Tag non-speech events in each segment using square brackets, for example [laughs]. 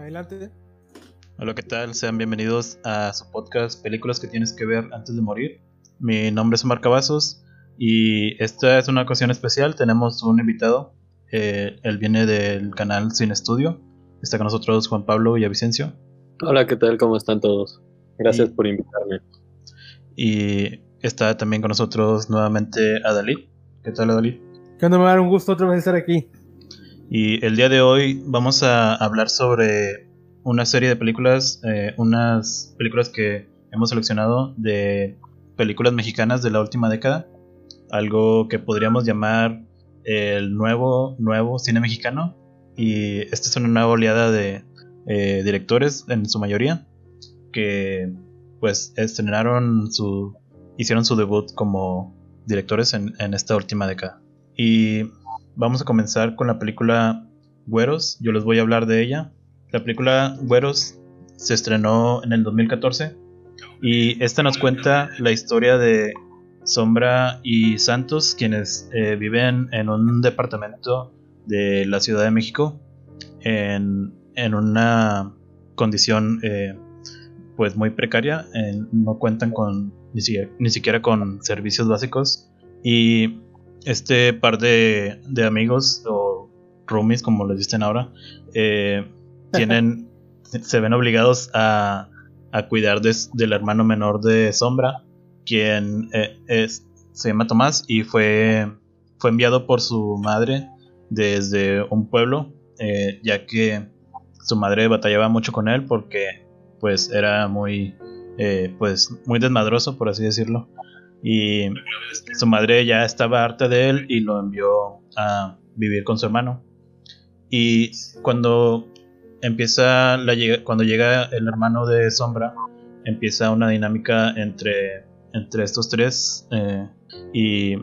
Adelante. Hola, ¿qué tal? Sean bienvenidos a su podcast Películas que tienes que ver antes de morir. Mi nombre es Omar Cavazos y esta es una ocasión especial. Tenemos un invitado. Eh, él viene del canal Sin Estudio. Está con nosotros Juan Pablo Villavicencio. Hola, ¿qué tal? ¿Cómo están todos? Gracias Y- por invitarme. Y está también con nosotros nuevamente Adalid. ¿Qué tal, Adalid? Que onda, Omar, un gusto otra vez estar aquí. Y el día de hoy vamos a hablar sobre una serie de películas, eh, unas películas que hemos seleccionado de películas mexicanas de la última década, algo que podríamos llamar el nuevo, nuevo cine mexicano. Y esta es una nueva oleada de eh, directores, en su mayoría, que pues estrenaron su, hicieron su debut como directores en, en esta última década. Y vamos a comenzar con la película Güeros. Yo les voy a hablar de ella. La película Güeros se estrenó en el 2014 y esta nos cuenta la historia de Sombra y Santos, quienes eh, viven en un departamento de la Ciudad de México en, en una condición eh, pues muy precaria. no cuentan con ni siquiera, ni siquiera con servicios básicos y este par de, de amigos o roomies como les dicen ahora eh, [laughs] tienen se ven obligados a, a cuidar de- del hermano menor de Sombra quien eh, es, se llama Tomás y fue fue enviado por su madre desde un pueblo eh, ya que su madre batallaba mucho con él porque pues era muy pues muy desmadroso por así decirlo y su madre ya estaba harta de él y lo envió a vivir con su hermano. Y cuando empieza la llega- cuando llega el hermano de Sombra, empieza una dinámica entre, entre estos tres. eh, y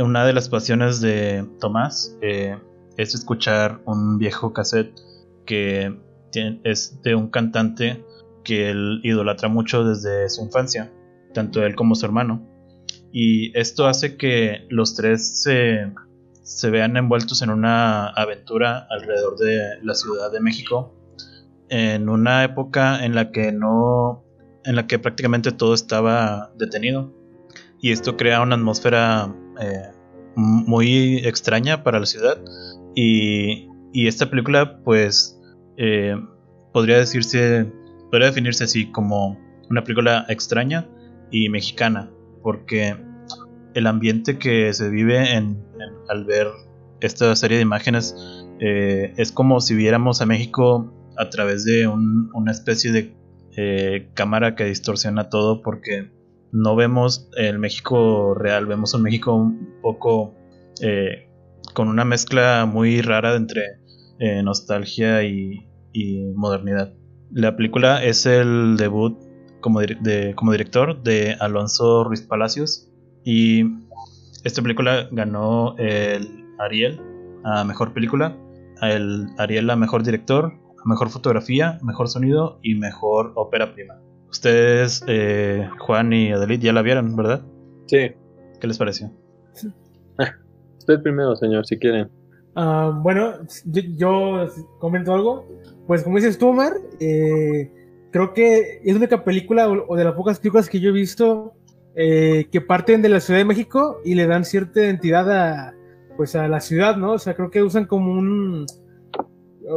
una de las pasiones de Tomás eh, es escuchar un viejo cassette que es de un cantante que él idolatra mucho desde su infancia, tanto él como su hermano. Y esto hace que los tres se, vean envueltos en una aventura alrededor de la Ciudad de México. En una época en la que no. en la que prácticamente todo estaba detenido. Y esto crea una atmósfera eh, muy extraña para la ciudad. Y, y esta película, pues. eh, podría decirse. podría definirse así como una película extraña y mexicana porque el ambiente que se vive en, al ver esta serie de imágenes eh, es como si viéramos a México a través de un- una especie de eh, cámara que distorsiona todo porque no vemos el México real, vemos un México un poco eh, con una mezcla muy rara entre nostalgia y modernidad. La película es el debut como, dir- de- como director de Alonso Ruiz Palacios. Y esta película ganó el Ariel a mejor película, el Ariel a mejor director, a mejor fotografía, mejor sonido y mejor ópera prima. Ustedes, eh, Juan y Adelit, ya la vieron, ¿verdad? Sí, ¿Qué les pareció? usted primero, señor, si quieren. Ah, bueno, yo, yo comento algo. Pues como dices tú, Omar, eh, creo que es la única película o, de las pocas películas que yo he visto eh, que parten de la Ciudad de México y le dan cierta identidad a, pues a la ciudad, ¿no? O sea, creo que usan como un...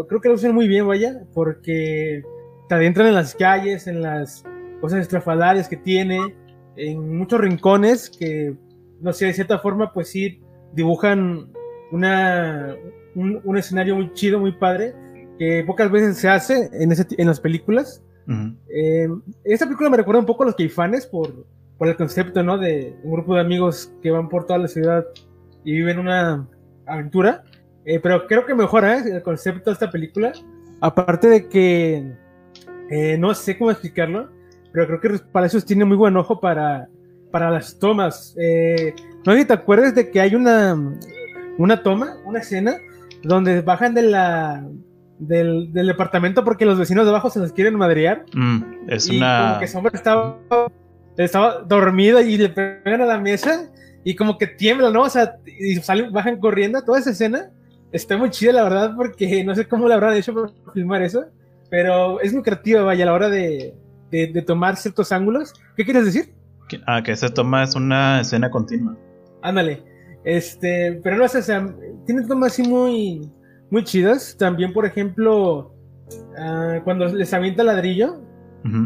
Creo que lo usan muy bien, vaya, porque te adentran en las calles, en las cosas estrafalarias que tiene, en muchos rincones que, no sé, de cierta forma, pues sí, dibujan una, un, un escenario muy chido, muy padre, que pocas veces se hace en, ese, en las películas. Eh, esta película me recuerda un poco a los Caifanes por, por el concepto. De un grupo de amigos que van por toda la ciudad y viven una aventura. Eh, pero creo que mejora ¿eh? el concepto de esta película. Aparte de que eh, no sé cómo explicarlo, pero creo que Ruiz Palacios tiene muy buen ojo para, para las tomas. No sé si te acuerdas de que hay una, una toma, una escena, donde bajan de la, del, del departamento porque los vecinos de abajo se los quieren madrear. Mm, es y una. como que Sombra estaba, estaba dormida y le pegan a la mesa y como que tiembla, ¿no? O sea, y salen, bajan corriendo. Toda esa escena está muy chida, la verdad, porque no sé cómo le habrán hecho para filmar eso. pero es muy creativa, vaya, a la hora de, de, de tomar ciertos ángulos. ¿Qué quieres decir? Que- Ah, que esa toma es una escena continua. Ándale. Este, pero no sé, o sea, tiene tomas así muy, muy chidas. También, por ejemplo, ah, cuando les avienta ladrillo,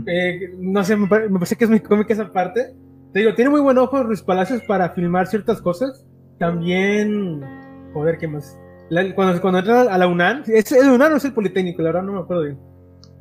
eh, no sé, me, pare- me parece que es muy cómica esa parte. Te digo, tiene muy buen ojo Ruiz Palacios para filmar ciertas cosas. También, joder, ¿qué más? La- cuando, cuando entran a la UNAM, ¿es el UNAM o es el Politécnico? La verdad no me acuerdo bien.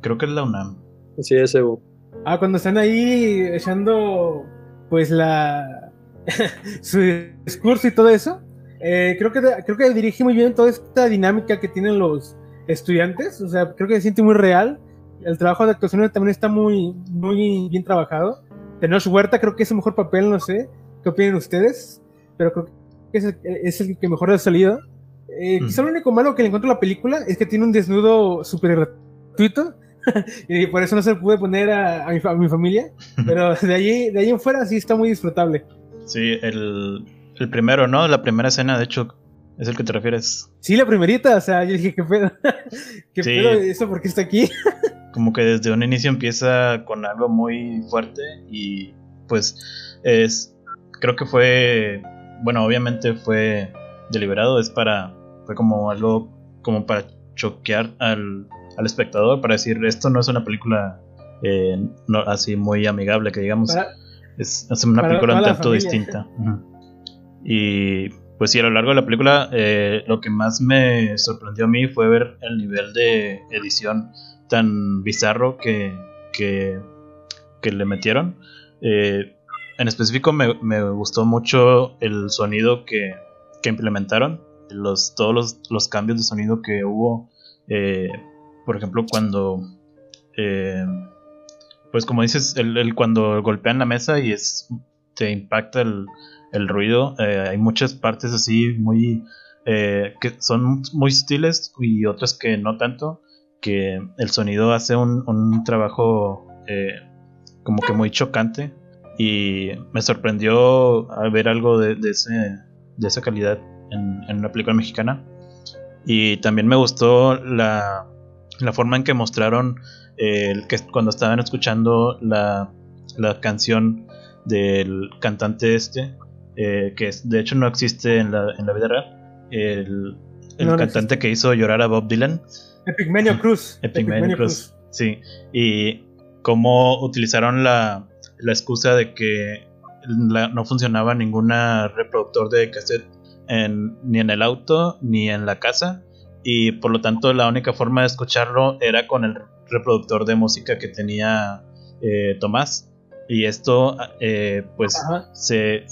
Creo que es la UNAM. Sí, ese. bu. Ah, cuando están ahí echando, pues, la. [laughs] su discurso y todo eso. Eh, creo, que, creo que dirige muy bien toda esta dinámica que tienen los estudiantes. O sea, creo que se siente muy real. El trabajo de actuación también está muy, muy bien trabajado. Tenoch Huerta creo que es el mejor papel, no sé. ¿Qué opinan ustedes? Pero creo que es el, es el que mejor ha salido. Eh, Mm. Quizá lo único malo que le encuentro a la película es que tiene un desnudo súper gratuito. [laughs] y por eso no se pude poner a, a mi, a mi familia. [laughs] Pero de allí, de allí en fuera sí está muy disfrutable. Sí, el, el primero, ¿no? La primera escena, de hecho, es el que te refieres. Sí, la primerita, o sea, yo dije, ¿qué pedo? [laughs] ¿Qué Sí. pedo eso? ¿Por qué está aquí? [laughs] Como que desde un inicio empieza con algo muy fuerte y pues es, creo que fue, bueno, obviamente fue deliberado, es para, fue como algo como para choquear al, al espectador, para decir, esto no es una película eh, no, así muy amigable, que digamos. Para- Es, es una Para película un tanto distinta. Ujú. Y pues sí, a lo largo de la película, eh, lo que más me sorprendió a mí fue ver el nivel de edición tan bizarro que, que, le metieron. Eh, en específico, me, me gustó mucho el sonido que, que implementaron, los, todos los, los cambios de sonido que hubo. eh, por ejemplo, cuando. eh, pues como dices, el, el cuando golpean la mesa y es te impacta el, el ruido, eh, hay muchas partes así muy eh, que son muy sutiles y otras que no tanto, que el sonido hace un, un trabajo eh, como que muy chocante. Y me sorprendió ver algo de, de ese, de esa calidad en, en una película mexicana. Y también me gustó la, la forma en que mostraron que cuando estaban escuchando la, la canción del cantante este, eh, que de hecho no existe en la, en la vida real, el, el No, no cantante que hizo llorar a Bob Dylan, Epigmenio [laughs] Cruz. Epigmenio Cruz, sí, y cómo utilizaron la, la excusa de que la- no funcionaba ningún reproductor de cassette en- ni en el auto ni en la casa. Y por lo tanto la única forma de escucharlo era con el reproductor de música que tenía eh, Tomás. Y esto eh, pues Ajá. se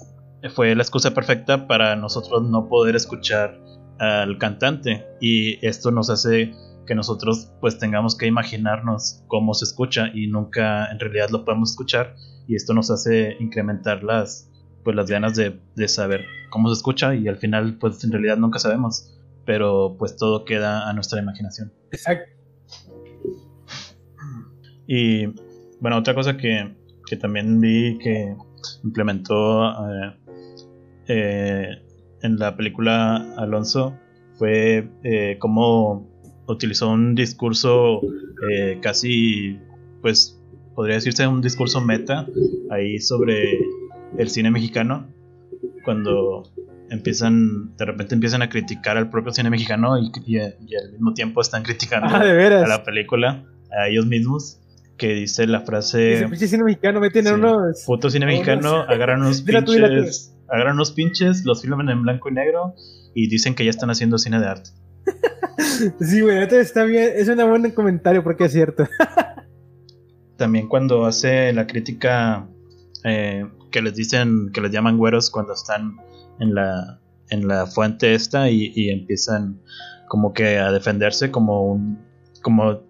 fue la excusa perfecta para nosotros no poder escuchar al cantante. Y esto nos hace que nosotros pues tengamos que imaginarnos cómo se escucha y nunca en realidad lo podemos escuchar. Y esto nos hace incrementar las pues las ganas de, de saber cómo se escucha y al final pues en realidad nunca sabemos. Pero pues todo queda a nuestra imaginación. Exacto. y bueno, otra cosa que, que también vi que implementó eh, eh, en la película Alonso fue eh, cómo utilizó un discurso eh, casi, pues podría decirse un discurso meta ahí sobre el cine mexicano cuando empiezan de repente empiezan a criticar al propio cine mexicano y, y- y al mismo tiempo están criticando Ah, a la película, a ellos mismos, que dice la frase pinche cine mexicano meten sí. unos. puto cine unos- mexicano, agarran unos [laughs] pinches, agarran unos pinches, los filman en blanco y negro y dicen que ya están haciendo cine de arte. [laughs] Sí, güey, está bien. Es un buen comentario porque es cierto. [laughs] También cuando hace la crítica eh, que les dicen, que les llaman güeros cuando están en la, en la fuente esta y, y empiezan como que a defenderse como un, como,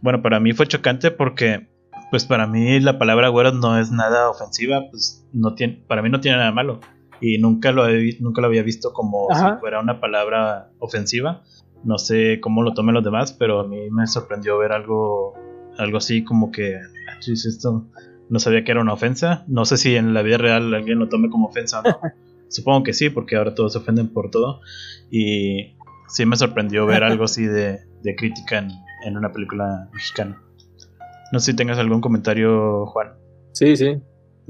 bueno, para mí fue chocante porque, pues para mí la palabra güeros no es nada ofensiva, pues no tiene, para mí no tiene nada malo y nunca lo, he- nunca lo había visto como Ajá. si fuera una palabra ofensiva. No sé cómo lo tomen los demás, pero a mí me sorprendió ver algo, algo así como que, "Ah, chis, esto no sabía que era una ofensa. No sé si en la vida real alguien lo tome como ofensa o no. [laughs] Supongo que sí, porque ahora todos se ofenden por todo. Y sí me sorprendió ver algo así de, de crítica en, en una película mexicana. No sé si tengas algún comentario, Juan. Sí, sí.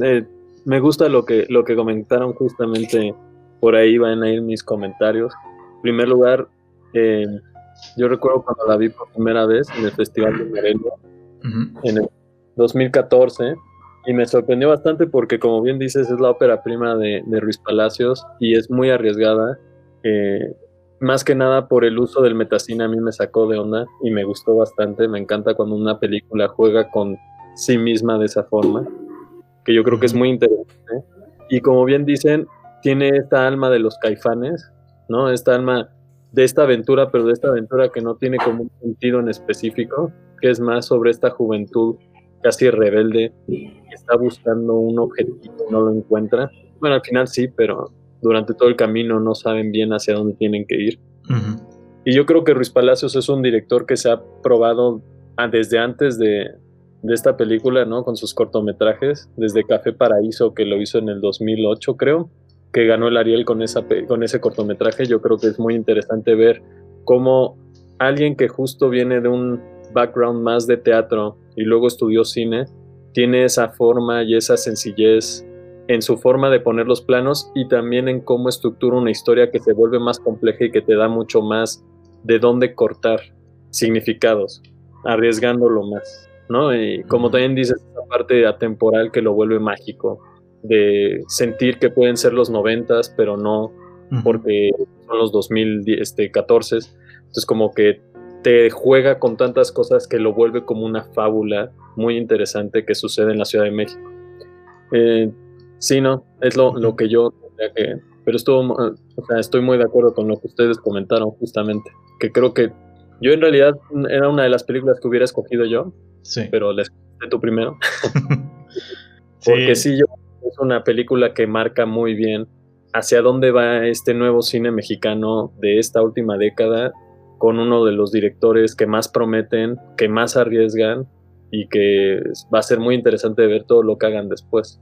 Eh, me gusta lo que, lo que comentaron justamente. Por ahí van a ir mis comentarios. En primer lugar, eh, yo recuerdo cuando la vi por primera vez en el Festival de Morelia, en el 2014, y me sorprendió bastante porque, como bien dices, es la ópera prima de, de Ruiz Palacios y es muy arriesgada. Eh, más que nada por el uso del metacine a mí me sacó de onda y me gustó bastante. Me encanta cuando una película juega con sí misma de esa forma, que yo creo que es muy interesante. Y como bien dicen, tiene esta alma de los caifanes, ¿no? Esta alma de esta aventura, pero de esta aventura que no tiene como un sentido en específico, que es más sobre esta juventud casi rebelde que está buscando un objetivo y no lo encuentra. Bueno, al final sí, pero durante todo el camino no saben bien hacia dónde tienen que ir. Y yo creo que Ruiz Palacios es un director que se ha probado desde antes de, de, esta película, ¿no? Con sus cortometrajes, desde Café Paraíso, que lo hizo en el 2008, creo, que ganó el Ariel con, esa, con ese cortometraje. Yo creo que es muy interesante ver cómo alguien que justo viene de un background más de teatro y luego estudió cine, tiene esa forma y esa sencillez en su forma de poner los planos y también en cómo estructura una historia que se vuelve más compleja y que te da mucho más de dónde cortar significados, arriesgándolo más, ¿no? Y como también dices, esa parte atemporal que lo vuelve mágico, de sentir que pueden ser los noventas, pero no, porque son los 2014. Este, Entonces como que te juega con tantas cosas que lo vuelve como una fábula muy interesante que sucede en la Ciudad de México. Eh, sí, no, es lo, lo que yo tendría que... Pero estuvo, o sea, estoy muy de acuerdo con lo que ustedes comentaron justamente, que creo que yo en realidad era una de las películas que hubiera escogido yo, sí. pero les escogí tú primero. [laughs] [laughs] Porque sí, yo es una película que marca muy bien hacia dónde va este nuevo cine mexicano de esta última década con uno de los directores que más prometen, que más arriesgan y que va a ser muy interesante ver todo lo que hagan después.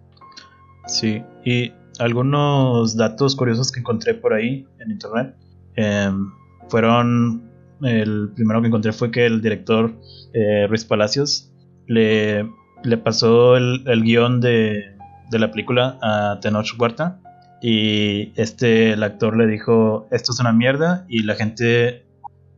Sí, y algunos datos curiosos que encontré por ahí en internet em, fueron, el primero que encontré fue que el director eh, Ruiz Palacios le, pasó el, guion de, la película a Tenoch Huerta. Y este, el actor le dijo, esto es una mierda y la gente,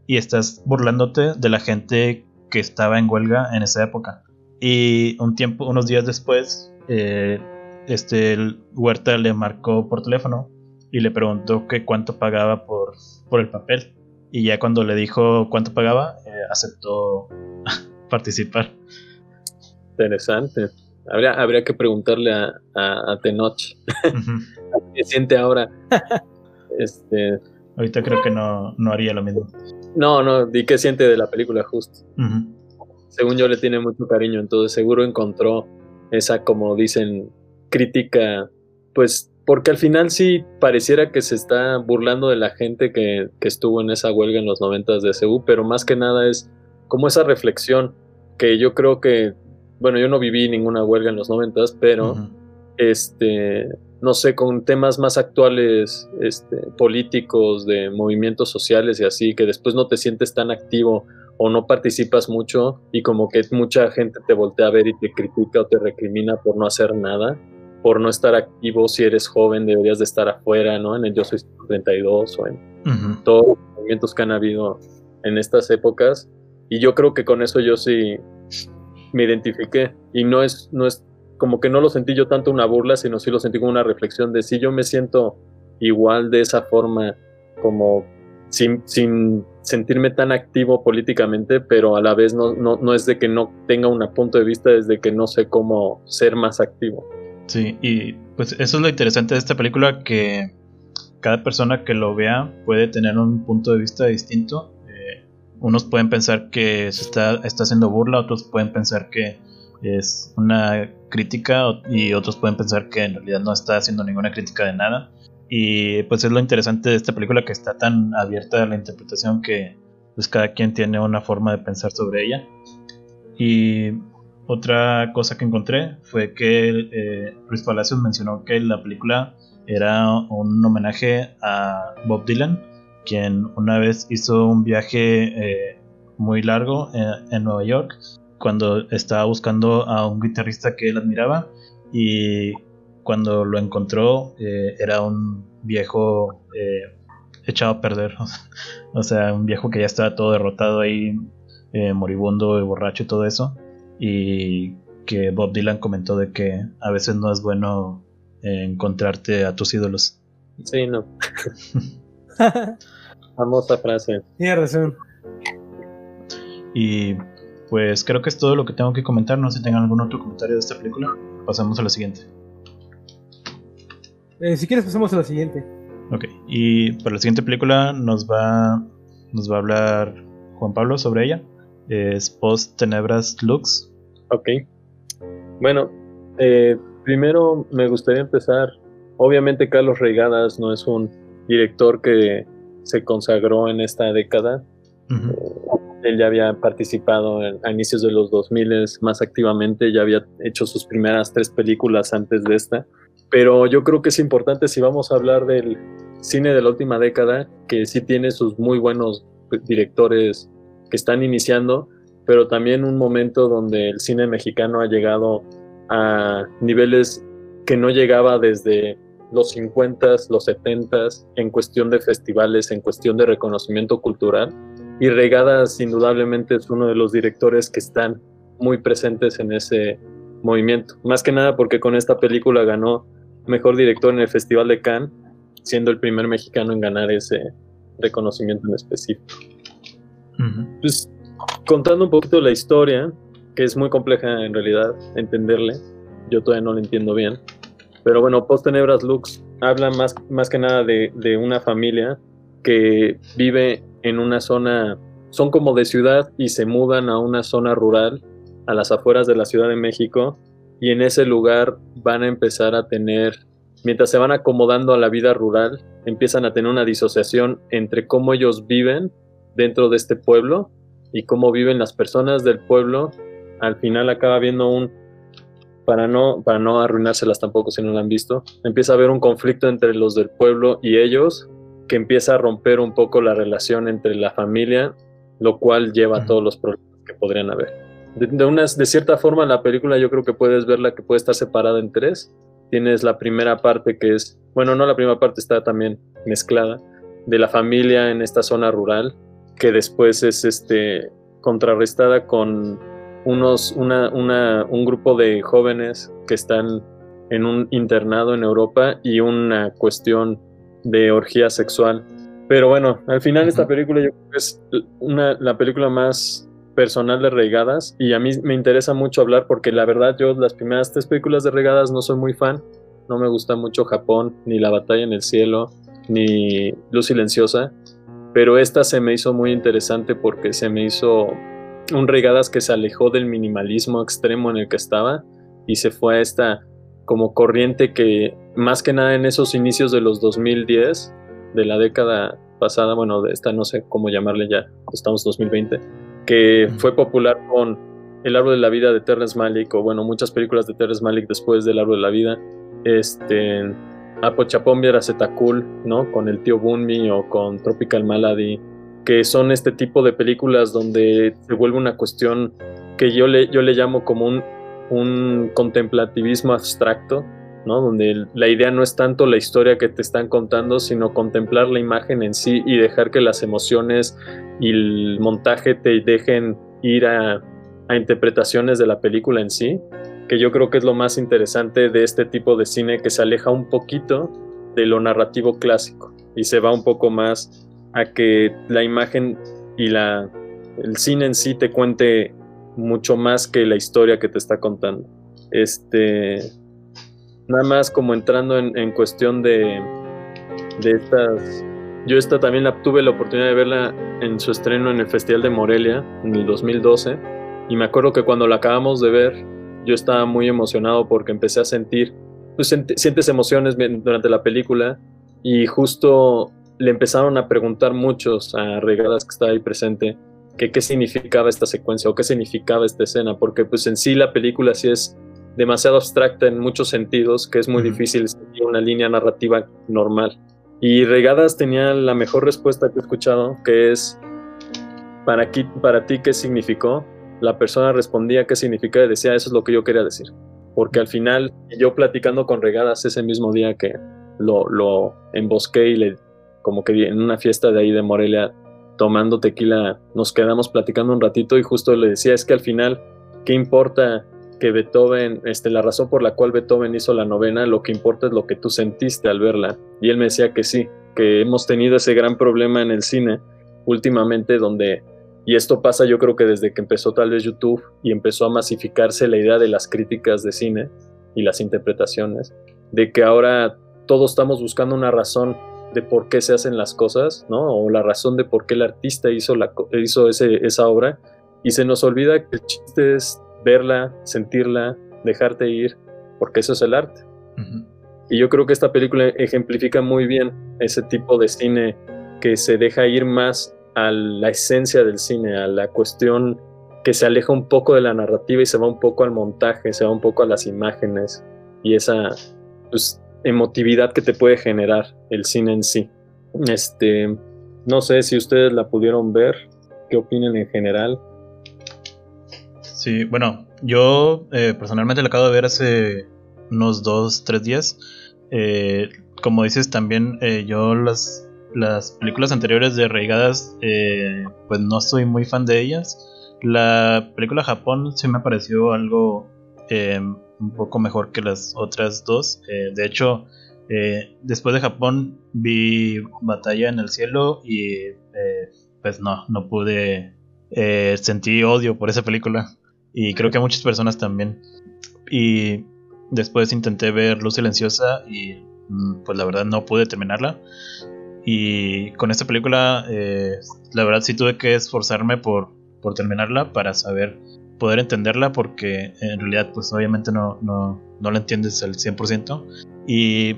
y estás burlándote de la gente que estaba en huelga en esa época. Y un tiempo, unos días después, eh, este, Huerta le marcó por teléfono y le preguntó que cuánto pagaba por el papel. Y ya cuando le dijo cuánto pagaba, eh, aceptó [laughs] participar. Interesante. Habría, habría que preguntarle a, a, Tenoch [laughs] qué siente ahora. [laughs] este, Ahorita creo que no, no haría lo mismo. No, no, di qué siente de la película justo. Según yo le tiene mucho cariño, entonces seguro encontró esa, como dicen, crítica, pues porque al final sí pareciera que se está burlando de la gente que, que estuvo en esa huelga en los noventas de CU, pero más que nada es como esa reflexión que yo creo que bueno, yo no viví ninguna huelga en los noventas, pero este, no sé, con temas más actuales, este, políticos, de movimientos sociales y así, que después no te sientes tan activo o no participas mucho y como que mucha gente te voltea a ver y te critica o te recrimina por no hacer nada, por no estar activo, si eres joven deberías de estar afuera, ¿no? En el Yo Soy 32 o en todos los movimientos que han habido en estas épocas. Y yo creo que con eso yo sí me identifiqué y no es, no es como que no lo sentí yo tanto una burla, sino sí lo sentí como una reflexión de si yo me siento igual de esa forma, como sin, sin sentirme tan activo políticamente, pero a la vez no, no, no es de que no tenga un punto de vista, es de que no sé cómo ser más activo. Sí, y pues eso es lo interesante de esta película, que cada persona que lo vea puede tener un punto de vista distinto unos pueden pensar que se está, está haciendo burla, otros pueden pensar que es una crítica y otros pueden pensar que en realidad no está haciendo ninguna crítica de nada. Y pues es lo interesante de esta película que está tan abierta a la interpretación que pues cada quien tiene una forma de pensar sobre ella. Y otra cosa que encontré fue que eh, Luis Palacios mencionó que la película era un homenaje a Bob Dylan quien una vez hizo un viaje eh, muy largo en, Nueva York cuando estaba buscando a un guitarrista que él admiraba y cuando lo encontró eh, era un viejo eh, echado a perder, [laughs] o sea, un viejo que ya estaba todo derrotado ahí, eh, moribundo y borracho y todo eso, y que Bob Dylan comentó de que a veces no es bueno encontrarte a tus ídolos. Sí, no. [laughs] Famosa frase. Tiene razón. Y pues creo que es todo lo que tengo que comentar. No sé si tengan algún otro comentario de esta película. Pasamos a la siguiente. Eh, si quieres, pasamos a la siguiente. Ok, y para la siguiente película nos va, nos va a hablar Juan Pablo sobre ella. Es Post Tenebras Lux. Ok. Bueno, eh, primero me gustaría empezar. Obviamente, Carlos Reigadas no es un director que se consagró en esta década. Él ya había participado a inicios de los 2000 más activamente, ya había hecho sus primeras tres películas antes de esta. Pero yo creo que es importante si vamos a hablar del cine de la última década, que sí tiene sus muy buenos directores que están iniciando, pero también un momento donde el cine mexicano ha llegado a niveles que no llegaba desde los 50 los 70 en cuestión de festivales, en cuestión de reconocimiento cultural. Y Regadas indudablemente es uno de los directores que están muy presentes en ese movimiento. Más que nada porque con esta película ganó Mejor Director en el Festival de Cannes, siendo el primer mexicano en ganar ese reconocimiento en específico. Pues contando un poquito la historia, que es muy compleja en realidad entenderle, yo todavía no la entiendo bien. Pero bueno, Post Tenebras Lux habla más, más que nada de, de, una familia que vive en una zona, son como de ciudad y se mudan a una zona rural a las afueras de la Ciudad de México y en ese lugar van a empezar a tener, mientras se van acomodando a la vida rural, empiezan a tener una disociación entre cómo ellos viven dentro de este pueblo y cómo viven las personas del pueblo. Al final acaba viendo un para no, para no arruinárselas tampoco si no la han visto, empieza a haber un conflicto entre los del pueblo y ellos, que empieza a romper un poco la relación entre la familia, lo cual lleva a todos los problemas que podrían haber. De, de cierta forma, la película yo creo que puedes verla que puede estar separada en tres. Tienes la primera parte que es, bueno, no la primera parte está también mezclada, de la familia en esta zona rural, que después es este contrarrestada con unos, una, una, un grupo de jóvenes que están en un internado en Europa y una cuestión de orgía sexual. Pero bueno, al final esta película yo creo que es una, la película más personal de Regadas y a mí me interesa mucho hablar porque la verdad yo las primeras tres películas de Regadas no soy muy fan, no me gusta mucho Japón, ni La batalla en el cielo, ni Luz silenciosa, pero esta se me hizo muy interesante porque se me hizo un Regadas que se alejó del minimalismo extremo en el que estaba y se fue a esta como corriente que más que nada en esos inicios de los 2010 de la década pasada, bueno, de esta no sé cómo llamarle ya, estamos 2020, que fue popular con El árbol de la vida de Terrence Malick o bueno, muchas películas de Terrence Malick después del árbol de la vida, este Apochapombi era Cool, ¿no? Con el tío Bunmi o con Tropical Malady que son este tipo de películas donde se vuelve una cuestión que yo le, yo le llamo como un, un contemplativismo abstracto, ¿no? donde la idea no es tanto la historia que te están contando, sino contemplar la imagen en sí y dejar que las emociones y el montaje te dejen ir a interpretaciones de la película en sí, que yo creo que es lo más interesante de este tipo de cine que se aleja un poquito de lo narrativo clásico y se va un poco más a que la imagen y la, el cine en sí te cuente mucho más que la historia que te está contando. Este, nada más como entrando en, cuestión de, de estas... Yo esta también la, tuve la oportunidad de verla en su estreno en el Festival de Morelia en el 2012 y me acuerdo que cuando la acabamos de ver yo estaba muy emocionado porque empecé a sentir, pues sientes emociones durante la película y justo le empezaron a preguntar muchos a Regadas que estaba ahí presente que qué significaba esta secuencia o qué significaba esta escena, porque pues en sí la película sí es demasiado abstracta en muchos sentidos, que es muy difícil seguir una línea narrativa normal. Y Regadas tenía la mejor respuesta que he escuchado, que es ¿para, aquí, para ti qué significó? La persona respondía qué significa y decía, eso es lo que yo quería decir. Porque al final, yo platicando con Regadas ese mismo día que lo, lo embosqué y le, como que en una fiesta de ahí de Morelia, tomando tequila, nos quedamos platicando un ratito y justo le decía, es que al final, ¿qué importa que Beethoven, este, la razón por la cual Beethoven hizo la novena, lo que importa es lo que tú sentiste al verla. Y él me decía que sí, que hemos tenido ese gran problema en el cine últimamente donde, y esto pasa yo creo que desde que empezó tal vez YouTube y empezó a masificarse la idea de las críticas de cine y las interpretaciones, de que ahora todos estamos buscando una razón de por qué se hacen las cosas, ¿no? O la razón de por qué el artista hizo, la, hizo ese, esa obra. Y se nos olvida que el chiste es verla, sentirla, dejarte ir, porque eso es el arte. Y yo creo que esta película ejemplifica muy bien ese tipo de cine que se deja ir más a la esencia del cine, a la cuestión que se aleja un poco de la narrativa y se va un poco al montaje, se va un poco a las imágenes y esa pues, emotividad que te puede generar el cine en sí. Este, no sé si ustedes la pudieron ver, qué opinan en general. Sí, bueno, yo eh, personalmente la acabo de ver hace unos dos, tres días. Eh, como dices, también eh, yo las, las películas anteriores de Reigadas, pues no soy muy fan de ellas. La película Japón sí me pareció algo un poco mejor que las otras dos. de hecho, después de Japón vi Batalla en el Cielo y pues no, no pude sentir odio por esa película. Y creo que a muchas personas también. Y después intenté ver Luz Silenciosa y mm, pues la verdad no pude terminarla. Y con esta película, eh, la verdad sí tuve que esforzarme por, por terminarla para saber, poder entenderla, porque en realidad pues obviamente no, no, no la entiendes al 100%. Y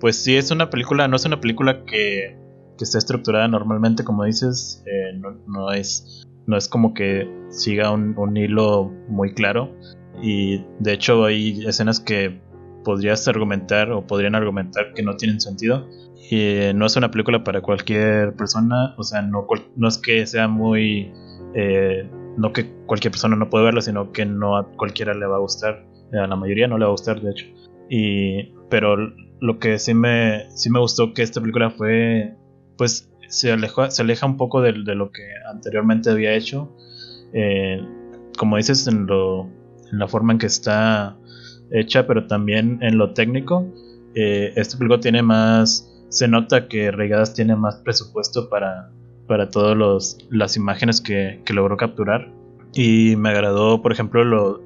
pues sí es una película, no es una película que, que está estructurada normalmente, como dices, eh, no, no, es no es como que siga un, hilo muy claro. Y de hecho hay escenas que podrías argumentar o podrían argumentar que no tienen sentido. Y no es una película para cualquier persona, o sea, no, no es que sea muy... Eh, no que cualquier persona no puede verla, sino que no a cualquiera le va a gustar. A la mayoría no le va a gustar, de hecho. Y, pero lo que sí me, sí me gustó que esta película fue, pues, se, se aleja un poco de, lo que anteriormente había hecho. Eh, como dices, en, lo, en la forma en que está hecha, pero también en lo técnico. Eh, este película tiene más. Se nota que Regadas tiene más presupuesto para, para todas las imágenes que, logró capturar. Y me agradó, por ejemplo,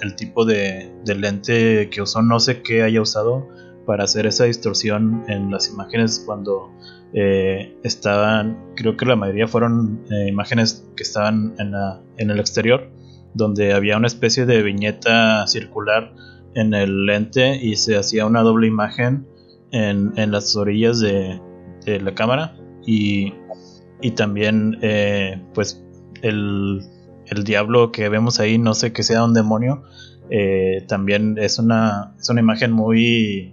el tipo de, de, lente que usó. No sé qué haya usado para hacer esa distorsión en las imágenes cuando eh, estaban, creo que la mayoría fueron eh, imágenes que estaban en, la, en, el exterior, donde había una especie de viñeta circular en el lente y se hacía una doble imagen en, en las orillas de, la cámara. Y, y también eh, pues el, el, diablo que vemos ahí, no sé que sea un demonio, también es una, es una imagen muy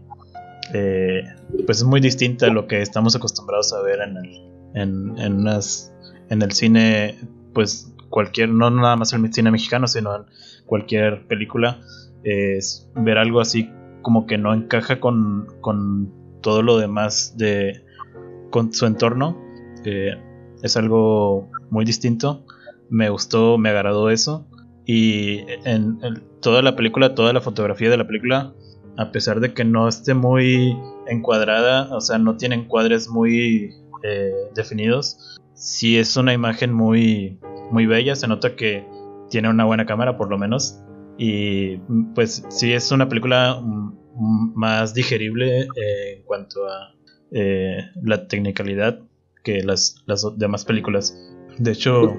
eh, pues es muy distinta a lo que estamos acostumbrados a ver en el, en, unas, en el cine, pues cualquier, no nada más el cine mexicano, sino en cualquier película, es ver algo así como que no encaja con, con todo lo demás de con su entorno. es algo muy distinto. Me gustó, me agradó eso. Y en toda la película, toda la fotografía de la película a pesar de que no esté muy encuadrada, o sea, no tiene encuadres muy eh, definidos, sí es una imagen muy, muy bella, se nota que tiene una buena cámara por lo menos, y pues sí es una película más digerible eh, en cuanto a eh, la tecnicalidad que las, las demás películas. De hecho,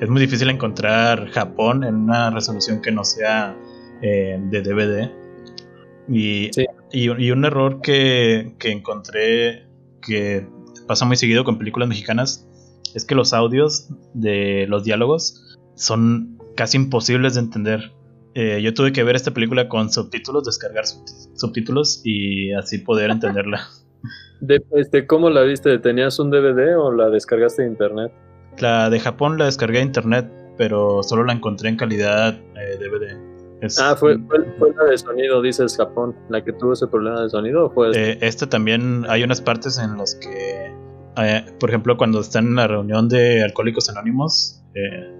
es muy difícil encontrar Japón en una resolución que no sea de DVD y, y, un error que, que, encontré que pasa muy seguido con películas mexicanas es que los audios de los diálogos son casi imposibles de entender. Eh, yo tuve que ver esta película con subtítulos, descargar subtítulos y así poder entenderla. [laughs] De, este, ¿Cómo la viste? ¿Tenías un DVD o la descargaste de internet? La de Japón la descargué a internet, pero solo la encontré en calidad eh, DVD. Es, ah, fue, fue, la de sonido, dices Japón, la que tuvo ese problema de sonido. ¿o fue eh, esta también hay unas partes en las que, eh, por ejemplo, cuando están en la reunión de Alcohólicos Anónimos, eh,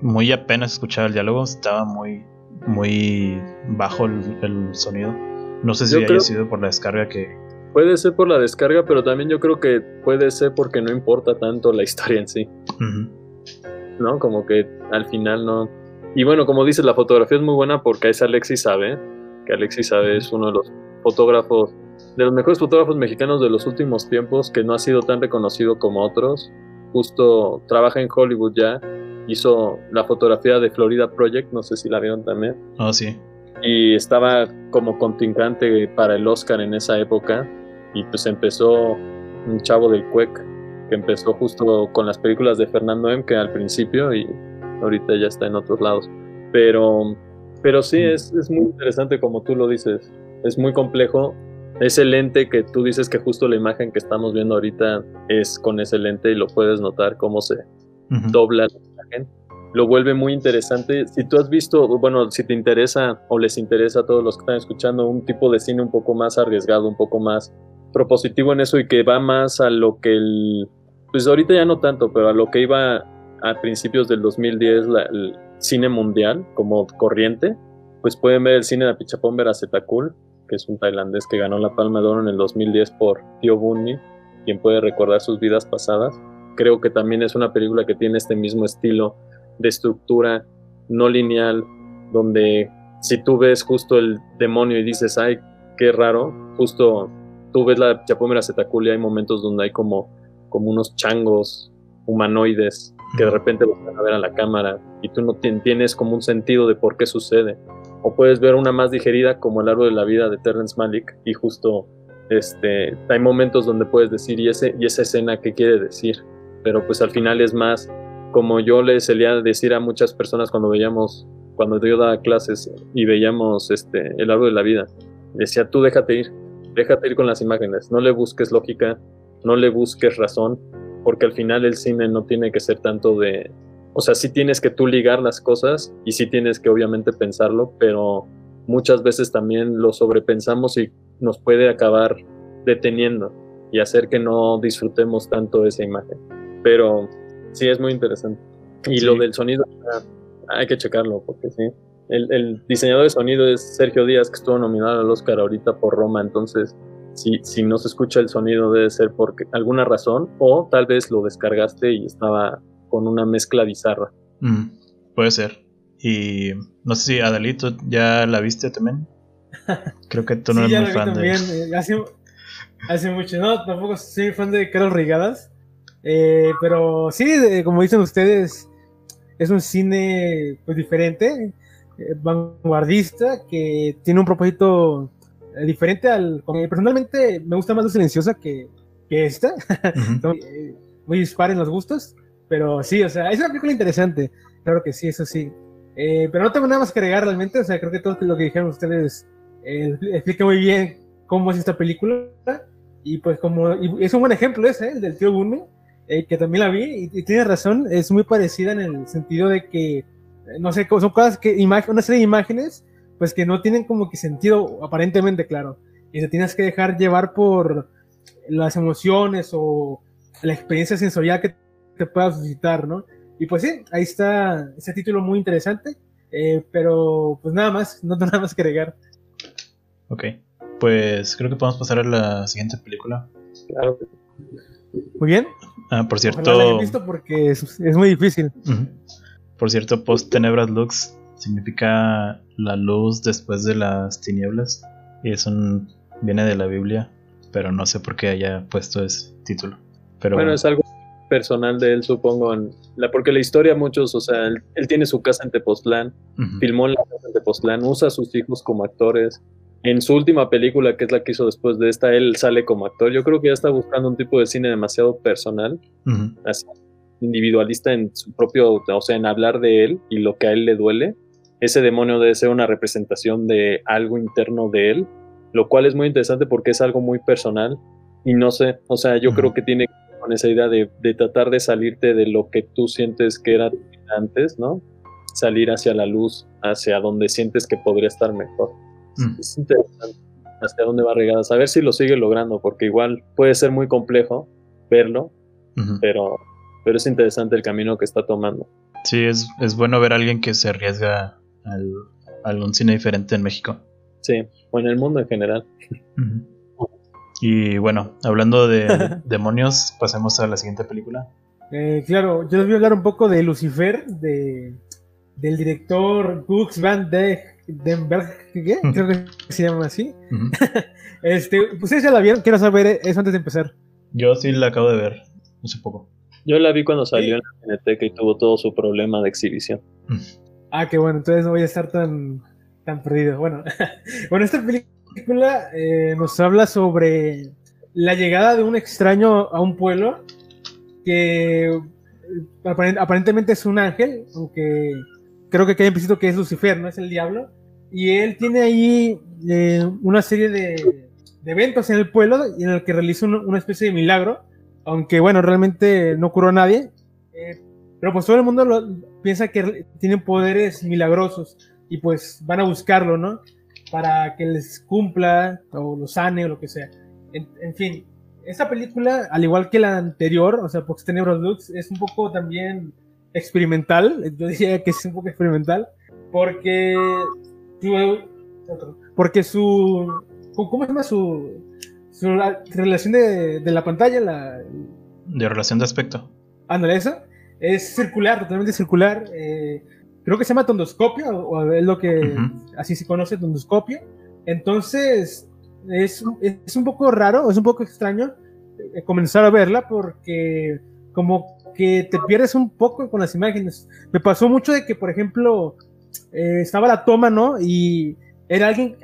muy apenas escuchaba el diálogo, estaba muy, muy bajo el, sonido. No sé si haya sido por la descarga que, Puede ser por la descarga, pero también yo creo que puede ser porque no importa tanto la [laughs] historia en sí. ¿No? Como que al final no. Y bueno, como dices, la fotografía es muy buena porque es Alexis Sabe, que Alexis Sabe es uno de los fotógrafos, de los mejores fotógrafos mexicanos de los últimos tiempos, que no ha sido tan reconocido como otros. Justo trabaja en Hollywood ya, hizo la fotografía de Florida Project, no sé si la vieron también. Ah, sí. Y estaba como contingente para el Oscar en esa época y pues empezó un chavo del CUEC que empezó justo con las películas de Fernando M que al principio y ahorita ya está en otros lados pero pero sí mm. es, es muy interesante como tú lo dices es muy complejo ese lente que tú dices que justo la imagen que estamos viendo ahorita es con ese lente y lo puedes notar cómo se dobla la lo vuelve muy interesante. Si tú has visto, bueno, si te interesa o les interesa a todos los que están escuchando un tipo de cine un poco más arriesgado, un poco más propositivo en eso y que va más a lo que el, pues ahorita ya no tanto, pero a lo que iba a principios del 2010 el cine mundial como corriente, pues pueden ver el cine de Pichapón Veracetakul, que es un tailandés que ganó la Palma de Oro en el 2010 por Tio Bunny, quien puede recordar sus vidas pasadas. Creo que también es una película que tiene este mismo estilo de estructura no lineal, donde si tú ves justo el demonio y dices, ay, qué raro, justo tú ves la Chapomera Zetaculi, hay momentos donde hay como, como unos changos humanoides que de repente van a ver a la cámara y tú no tienes como un sentido de por qué sucede. O puedes ver una más digerida como El árbol de la vida de Terrence Malick y justo este, hay momentos donde puedes decir y, ese, y esa escena qué quiere decir, pero pues al final es más como yo le solía decir a muchas personas cuando veíamos, cuando yo daba clases y veíamos este, el árbol de la vida, decía tú déjate ir, déjate ir con las imágenes, no le busques lógica, no le busques razón, porque al final el cine no tiene que ser tanto de, o sea, sí tienes que tú ligar las cosas y sí tienes que obviamente pensarlo, pero muchas veces también lo sobrepensamos y nos puede acabar deteniendo y hacer que no disfrutemos tanto esa imagen. Pero sí, es muy interesante. Y lo del sonido, hay que checarlo, porque sí. El, diseñador de sonido es Sergio Díaz, que estuvo nominado al Oscar ahorita por Roma, entonces si, si no se escucha el sonido debe ser por alguna razón o tal vez lo descargaste y estaba con una mezcla bizarra. Mm, puede ser. Y no sé si Adalito ya la viste también. [laughs] Creo que tú no eres muy fan también. de eh, hace, hace mucho, no, tampoco soy fan de Carlos Rigadas. Eh, pero sí, como dicen ustedes, es un cine pues diferente. Eh, vanguardista, que tiene un propósito eh, diferente al... Personalmente me gusta más la silenciosa que, que esta. [laughs] Muy dispar en los gustos. Pero sí, o sea, es una película interesante. Claro que sí, eso sí. pero no tengo nada más que agregar realmente. O sea, creo que todo lo que dijeron ustedes explica muy bien cómo es esta película. Y pues como... es un buen ejemplo ese, el del tío Bunny. que también la vi y, y tiene razón, es muy parecida en el sentido de que no sé, son cosas que, una serie de imágenes, pues que no tienen como que sentido aparentemente claro. Y te tienes que dejar llevar por las emociones o la experiencia sensorial que te pueda suscitar, ¿no? Y pues sí, ahí está ese título muy interesante, eh, pero pues nada más, no tengo [laughs] nada más que agregar. Ok, pues creo que podemos pasar a la siguiente película. Claro. Muy bien. Ah, por cierto. visto porque es, muy difícil. Por cierto, post tenebras lux significa la luz después de las tinieblas. Y eso viene de la Biblia, pero no sé por qué haya puesto ese título. Pero bueno, es algo personal de él, supongo. la, porque la historia, muchos, o sea, él, tiene su casa en Tepoztlán, filmó la casa en Tepoztlán, usa a sus hijos como actores. En su última película, que es la que hizo después de esta, él sale como actor. Yo creo que ya está buscando un tipo de cine demasiado personal. Así individualista en su propio, o sea, en hablar de él y lo que a él le duele, ese demonio debe ser una representación de algo interno de él, lo cual es muy interesante porque es algo muy personal y no sé, o sea, yo creo que tiene con esa idea de, de tratar de salirte de lo que tú sientes que era antes, ¿no? Salir hacia la luz, hacia donde sientes que podría estar mejor. Mm. Es interesante hasta dónde va regada. A ver si lo sigue logrando, porque igual puede ser muy complejo verlo, pero, pero es interesante el camino que está tomando. Sí, es, es bueno ver a alguien que se arriesga al, a algún cine diferente en México. Sí, o en el mundo en general. Y bueno, hablando de [laughs] demonios, pasemos a la siguiente película. Eh, claro, yo les voy a hablar un poco de Lucifer, de, del director Gux Van de Den Berg, ¿qué? creo que se llama así. [laughs] Este, ustedes ya la vieron, quiero saber eso antes de empezar. Yo sí la acabo de ver hace poco. Yo la vi cuando salió en la Cineteca y tuvo todo su problema de exhibición. Ah, qué bueno, entonces no voy a estar tan, tan perdido. Bueno, [laughs] bueno esta película eh, nos habla sobre la llegada de un extraño a un pueblo que eh, aparent- aparentemente es un ángel, aunque creo que queda implícito que es Lucifer, no es el diablo. Y él tiene ahí eh, una serie de, de eventos en el pueblo en el que realiza un- una especie de milagro, aunque bueno, realmente no curó a nadie. Eh, pero pues todo el mundo lo, piensa que tienen poderes milagrosos y pues van a buscarlo, ¿no? Para que les cumpla o lo sane o lo que sea. En, en fin, esta película, al igual que la anterior, o sea, Pox Tenebros Lux, es un poco también experimental. Yo diría que es un poco experimental porque porque su ¿cómo se llama su su relación de, de la pantalla, la, De relación de aspecto. Ándale, esa. Es circular, totalmente circular. eh, creo que se llama tondoscopio, o, es lo que así se conoce, tondoscopio. Entonces, es, es un poco raro, es un poco extraño eh, comenzar a verla porque como que te pierdes un poco con las imágenes. Me pasó mucho de que, por ejemplo, eh, estaba la toma, ¿no? Y era alguien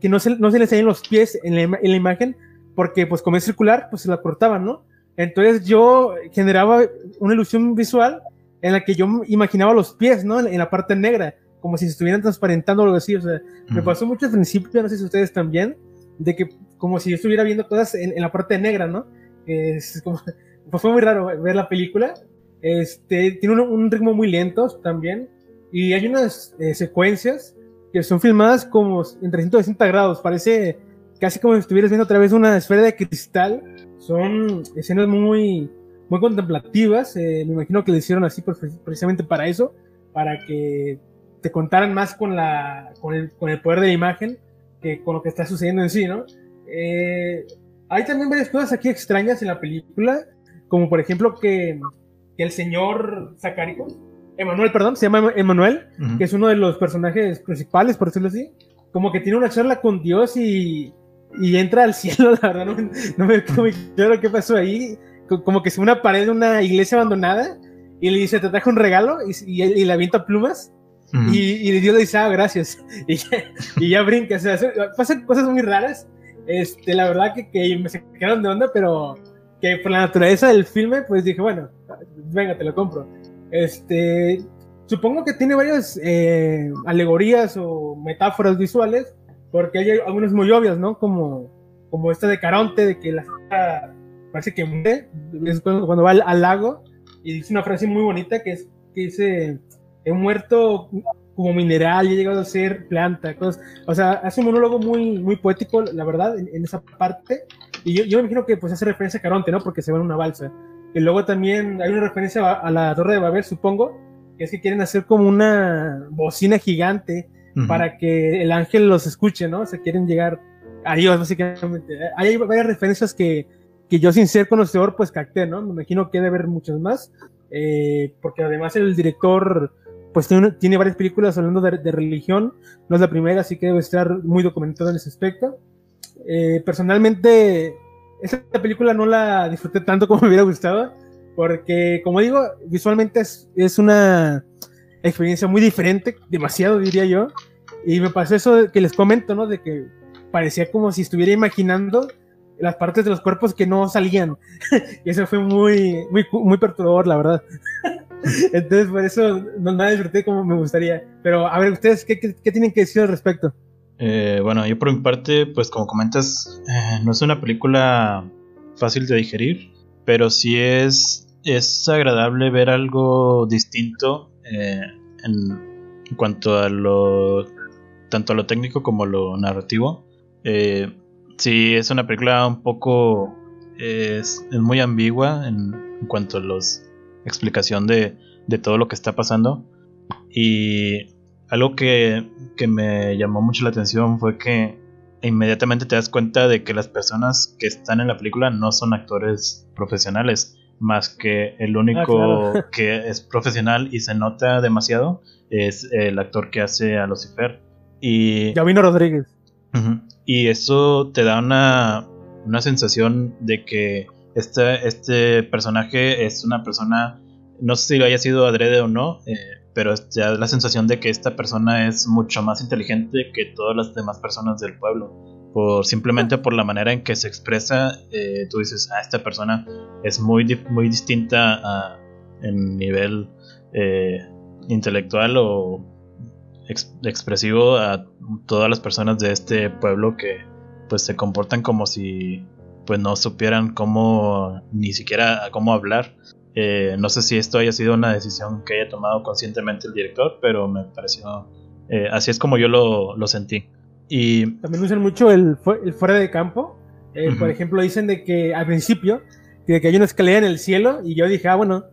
que no se, no se le salían los pies en la, en la imagen porque, pues, como es circular, pues se la cortaban, ¿no? Entonces yo generaba una ilusión visual en la que yo imaginaba los pies, ¿no? En, en la parte negra, como si se estuvieran transparentando o algo así. O sea, me pasó mucho al principio, no sé si ustedes también, de que como si yo estuviera viendo cosas en, en la parte negra, ¿no? Es como, pues fue muy raro ver la película. Este, tiene un, un ritmo muy lento también. Y hay unas eh, secuencias que son filmadas como en 360 grados. Parece casi como si estuvieras viendo a través de una esfera de cristal. Son escenas muy, muy contemplativas. eh, me imagino que le hicieron así precisamente para eso, para que te contaran más con, la, con, el, con el poder de la imagen que con lo que está sucediendo en sí, ¿no? Eh, hay también varias cosas aquí extrañas en la película, como por ejemplo que, que el señor Zacarías, Emanuel, perdón, se llama Emanuel, Ujú. que es uno de los personajes principales, por decirlo así, como que tiene una charla con Dios y, y entra al cielo, [laughs] la verdad, no, no me quedó muy claro qué pasó ahí, Co- como que se una pared de una iglesia abandonada y le dice, te traje un regalo y, y, y le avienta plumas Ujú. y, y Dios le dice, ah, gracias. [laughs] Y ya, y ya brinca. O sea, se- pasan cosas muy raras. Este, la verdad que, que me sacaron de onda, pero que por la naturaleza del filme, pues dije, bueno, venga, te lo compro. Este, supongo que tiene varias eh, alegorías o metáforas visuales, porque hay algunas muy obvias, ¿no? Como, como esta de Caronte, de que la parece que muere, es cuando, cuando va al, al lago, y dice una frase muy bonita que es que dice, he muerto como mineral y he llegado a ser planta, cosas, o sea, hace un monólogo muy, muy poético, la verdad, en, en esa parte, y yo, yo me imagino que pues hace referencia a Caronte, ¿no? Porque se va en una balsa. Y luego también hay una referencia a, a la Torre de Babel, supongo, que es que quieren hacer como una bocina gigante para que el ángel los escuche, ¿no? O sea, quieren llegar a Dios, básicamente. Hay varias referencias que, que yo, sin ser conocedor, pues capté, ¿no? Me imagino que debe haber muchas más, eh, porque además el director, pues tiene, tiene varias películas hablando de, de religión, no es la primera, así que debe estar muy documentado en ese aspecto. Eh, personalmente, esta película no la disfruté tanto como [laughs] me hubiera gustado, porque, como digo, visualmente es, es una experiencia muy diferente, demasiado diría yo, y me pasó eso que les comento, ¿no? De que parecía como si estuviera imaginando las partes de los cuerpos que no salían, [laughs] y eso fue muy, muy, perturbador, la verdad. [laughs] Entonces, por eso no, la disfruté como me gustaría. Pero, a ver, ¿ustedes qué- qué tienen que decir al respecto? Eh, bueno, yo por mi parte, pues como comentas, eh, no es una película fácil de digerir. pero sí es, es agradable ver algo distinto eh, en, cuanto a lo tanto a lo técnico como a lo narrativo. Eh, sí, es una película un poco es, muy ambigua en, cuanto a los explicación de, de todo lo que está pasando y algo que, que me llamó mucho la atención fue que inmediatamente te das cuenta de que las personas que están en la película no son actores profesionales, más que el único Ah, [laughs] que es profesional y se nota demasiado es el actor que hace a Lucifer. Y, Gabino Rodríguez. Y eso te da una, una sensación de que este, este personaje es una persona, no sé si lo haya sido adrede o no, eh, pero da la sensación de que esta persona es mucho más inteligente que todas las demás personas del pueblo. Por, simplemente por la manera en que se expresa, eh, tú dices, ah, esta persona es muy, muy distinta a, en nivel eh, intelectual o ex- expresivo a todas las personas de este pueblo que pues se comportan como si pues no supieran cómo ni siquiera cómo hablar Eh, no sé si esto haya sido una decisión que haya tomado conscientemente el director pero me pareció eh, así es como yo lo, lo sentí y También usan mucho el, fu- el fuera de campo. Eh, Por ejemplo, dicen de que al principio, de que hay una escalera en el cielo, y yo dije, ah, bueno,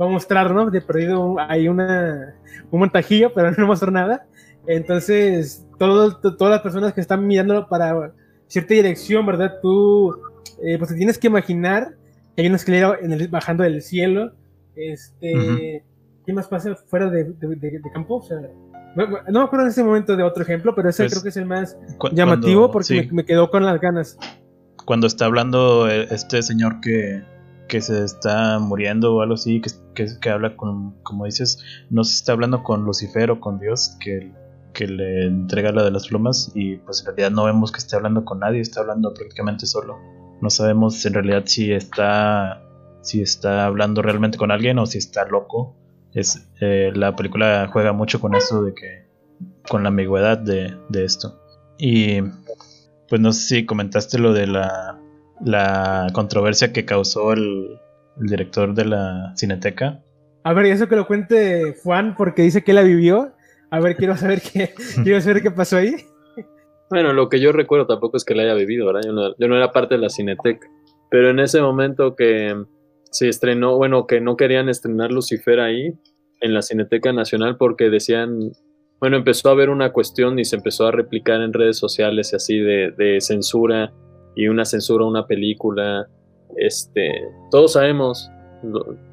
va a mostrar, ¿no? De perdido hay una, un montajillo, pero [laughs] no mostró nada. Entonces, todo, to- todas las personas que están mirando para cierta dirección, ¿verdad? Tú, eh, pues te tienes que imaginar hay una escalera en el- bajando del cielo. Este. ¿qué más pasa fuera de, de- de- de campo? O sea, no, me acuerdo en ese momento de otro ejemplo, pero ese Pues, creo que es el más cu- llamativo cuando- porque sí. me, me quedó con las ganas. cuando está hablando eh, este señor que, que se está muriendo o algo así, que, que, que habla con, como dices, no sé si está hablando con Lucifer o con Dios, que, que le entrega la de las plumas y pues en realidad no vemos que esté hablando con nadie, está hablando prácticamente solo. No sabemos en realidad si está si está hablando realmente con alguien o si está loco. Es, eh, la película juega mucho con eso de que con la ambigüedad de, de esto. Y pues no sé si comentaste lo de la, la controversia que causó el, el director de la Cineteca. A ver, y eso que lo cuente Juan porque dice que la vivió. A ver, quiero saber qué, [laughs] quiero saber qué pasó ahí. Bueno, lo que yo recuerdo tampoco es que la haya vivido, ¿verdad? Yo no, era parte de la Cineteca. Pero en ese momento que se estrenó, bueno, que no querían estrenar Lucifer ahí, en la Cineteca Nacional, porque decían, bueno, empezó a haber una cuestión y se empezó a replicar en redes sociales y así de, de censura y una censura a una película. Este, todos sabemos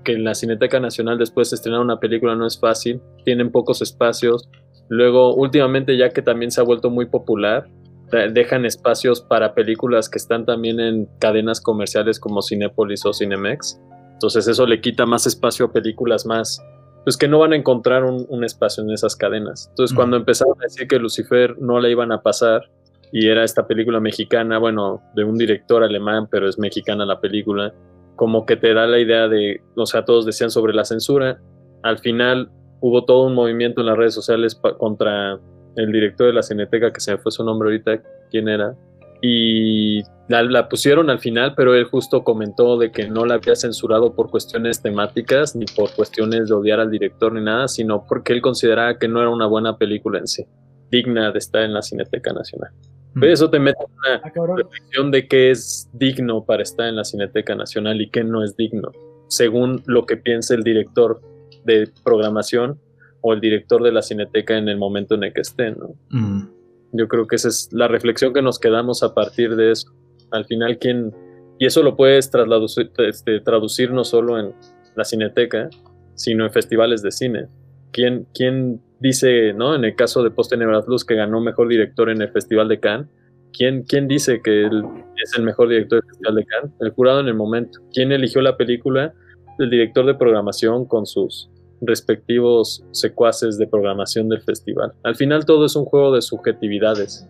que en la Cineteca Nacional después de estrenar una película no es fácil, tienen pocos espacios, Luego, últimamente, ya que también se ha vuelto muy popular, de- dejan espacios para películas que están también en cadenas comerciales como Cinépolis o Cinemex. Entonces eso le quita más espacio a películas más, pues que no van a encontrar un, un espacio en esas cadenas. Entonces Mm. cuando empezaron a decir que Lucifer no la iban a pasar y era esta película mexicana, bueno, de un director alemán, pero es mexicana la película, como que te da la idea de, o sea, todos decían sobre la censura. Al final hubo todo un movimiento en las redes sociales contra el director de la Cineteca, que se me fue su nombre ahorita, quién era, y la, la pusieron al final, pero él justo comentó de que no la había censurado por cuestiones temáticas, ni por cuestiones de odiar al director ni nada, sino porque él consideraba que no era una buena película en sí, digna de estar en la Cineteca Nacional. Pero eso te mete en una Ah, reflexión de qué es digno para estar en la Cineteca Nacional y qué no es digno, según lo que piense el director de programación o el director de la Cineteca en el momento en el que esté, ¿no? Mm, Yo creo que esa es la reflexión que nos quedamos a partir de eso. Al final, ¿quién? Y eso lo puedes trasladucir- este, traducir no solo en la Cineteca, sino en festivales de cine. ¿Quién, quién dice, ¿no? En el caso de Post Tenebras Luz, que ganó mejor director en el Festival de Cannes, ¿quién, quién dice que él es el mejor director del Festival de Cannes? El jurado en el momento. ¿Quién eligió la película? El director de programación con sus respectivos secuaces de programación del festival. Al final todo es un juego de subjetividades.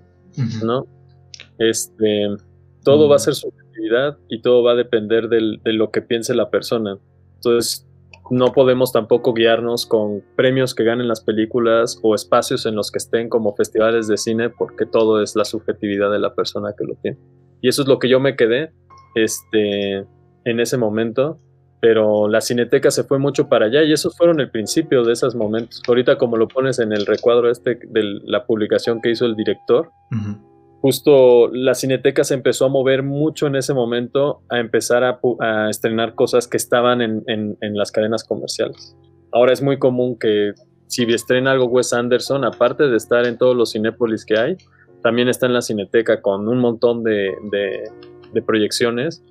¿no? Este, todo Mm. va a ser subjetividad y todo va a depender del- de lo que piense la persona. Entonces, no podemos tampoco guiarnos con premios que ganen las películas o espacios en los que estén como festivales de cine, porque todo es la subjetividad de la persona que lo tiene. Y eso es lo que yo me quedé. Este, en ese momento, pero la cineteca se fue mucho para allá y esos fueron el principio de esos momentos. Ahorita como lo pones en el recuadro este de la publicación que hizo el director, justo la cineteca se empezó a mover mucho en ese momento a empezar a, estrenar cosas que estaban en, en, las cadenas comerciales. Ahora es muy común que si estrena algo Wes Anderson, aparte de estar en todos los cinépolis que hay, también está en la cineteca con un montón de, de, de proyecciones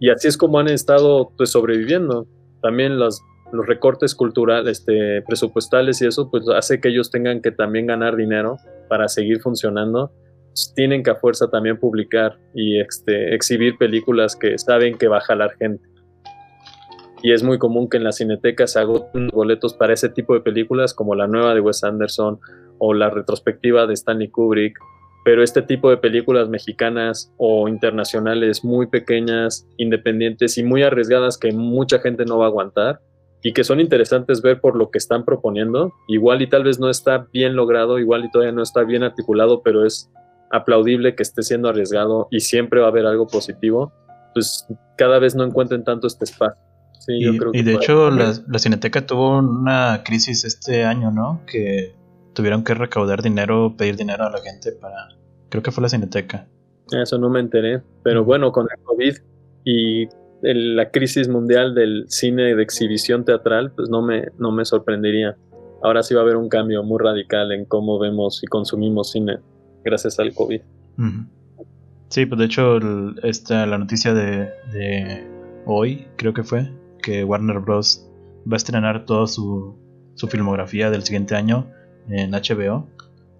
y así es como han estado pues, sobreviviendo. También los, recortes culturales, este, presupuestales y eso, pues hace que ellos tengan que también ganar dinero para seguir funcionando. Pues, tienen que a fuerza también publicar y este, exhibir películas que saben que va a jalar gente. Y es muy común que en la cineteca se agoten boletos para ese tipo de películas, como la nueva de Wes Anderson o la retrospectiva de Stanley Kubrick pero este tipo de películas mexicanas o internacionales muy pequeñas, independientes y muy arriesgadas que mucha gente no va a aguantar y que son interesantes ver por lo que están proponiendo, igual y tal vez no está bien logrado, igual y todavía no está bien articulado, pero es aplaudible que esté siendo arriesgado y siempre va a haber algo positivo, pues cada vez no encuentren tanto este espacio. y, de hecho la, la Cineteca tuvo una crisis este año, ¿no? Que tuvieron que recaudar dinero, pedir dinero a la gente para... Creo que fue la Cineteca. Eso no me enteré, pero bueno, con el COVID y la crisis mundial del cine de exhibición teatral, pues no me, no me sorprendería. Ahora sí va a haber un cambio muy radical en cómo vemos y consumimos cine gracias al COVID. Sí, pues de hecho esta, la noticia de, de, hoy, creo que fue, que Warner Bros. va a estrenar toda su, su filmografía del siguiente año en HBO.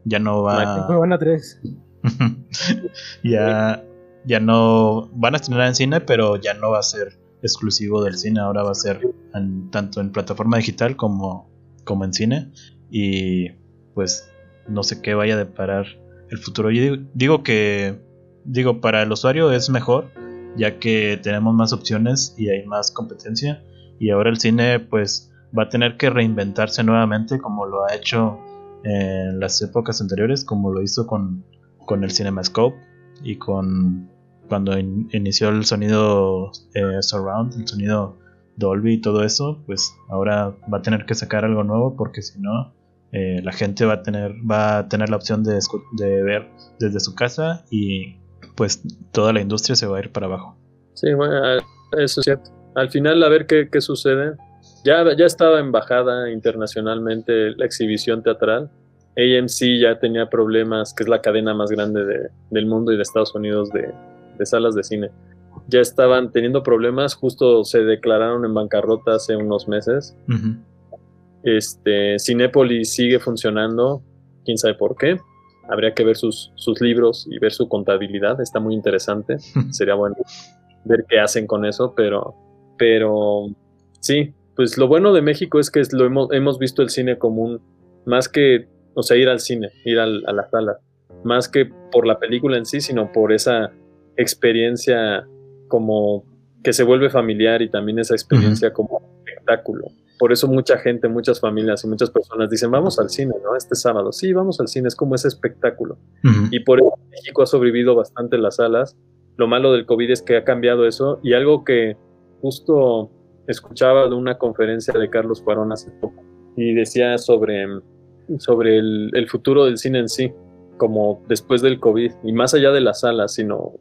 Ya no va. Van a tres. [laughs] ya, ya no. Van a estrenar en cine, pero ya no va a ser exclusivo del cine. Ahora va a ser tanto en plataforma digital como, como en cine. Y pues no sé qué vaya a deparar el futuro. Yo digo que. Digo, para el usuario es mejor, ya que tenemos más opciones y hay más competencia. Y ahora el cine, pues, va a tener que reinventarse nuevamente, como lo ha hecho en las épocas anteriores, como lo hizo con, con el CinemaScope y con cuando inició el sonido eh, surround, el sonido Dolby y todo eso, pues ahora va a tener que sacar algo nuevo porque si no eh, la gente va a tener va a tener la opción de, de, ver desde su casa y pues toda la industria se va a ir para abajo. Sí, bueno, eso es cierto. Al final a ver qué, qué sucede ya, ya estaba embajada internacionalmente la exhibición teatral. AMC ya tenía problemas, que es la cadena más grande de, del mundo y de Estados Unidos de, de, salas de cine. Ya estaban teniendo problemas, justo se declararon en bancarrota hace unos meses. este, Cinépolis sigue funcionando, quién sabe por qué. Habría que ver sus, sus libros y ver su contabilidad, está muy interesante. Sería bueno ver qué hacen con eso, pero, pero sí, pues lo bueno de México es que lo hemos, hemos visto el cine como un, más que, o sea, ir al cine, ir a la sala, más que por la película en sí, sino por esa experiencia como que se vuelve familiar y también esa experiencia como espectáculo. Por eso mucha gente, muchas familias y muchas personas dicen, vamos al cine, ¿no? Este sábado, sí, vamos al cine, es como ese espectáculo. Y por eso México ha sobrevivido bastante las salas. Lo malo del COVID es que ha cambiado eso y algo que justo escuchaba de una conferencia de Carlos Cuarón hace poco y decía sobre, sobre el, futuro del cine en sí, como después del COVID, y más allá de la sala, sino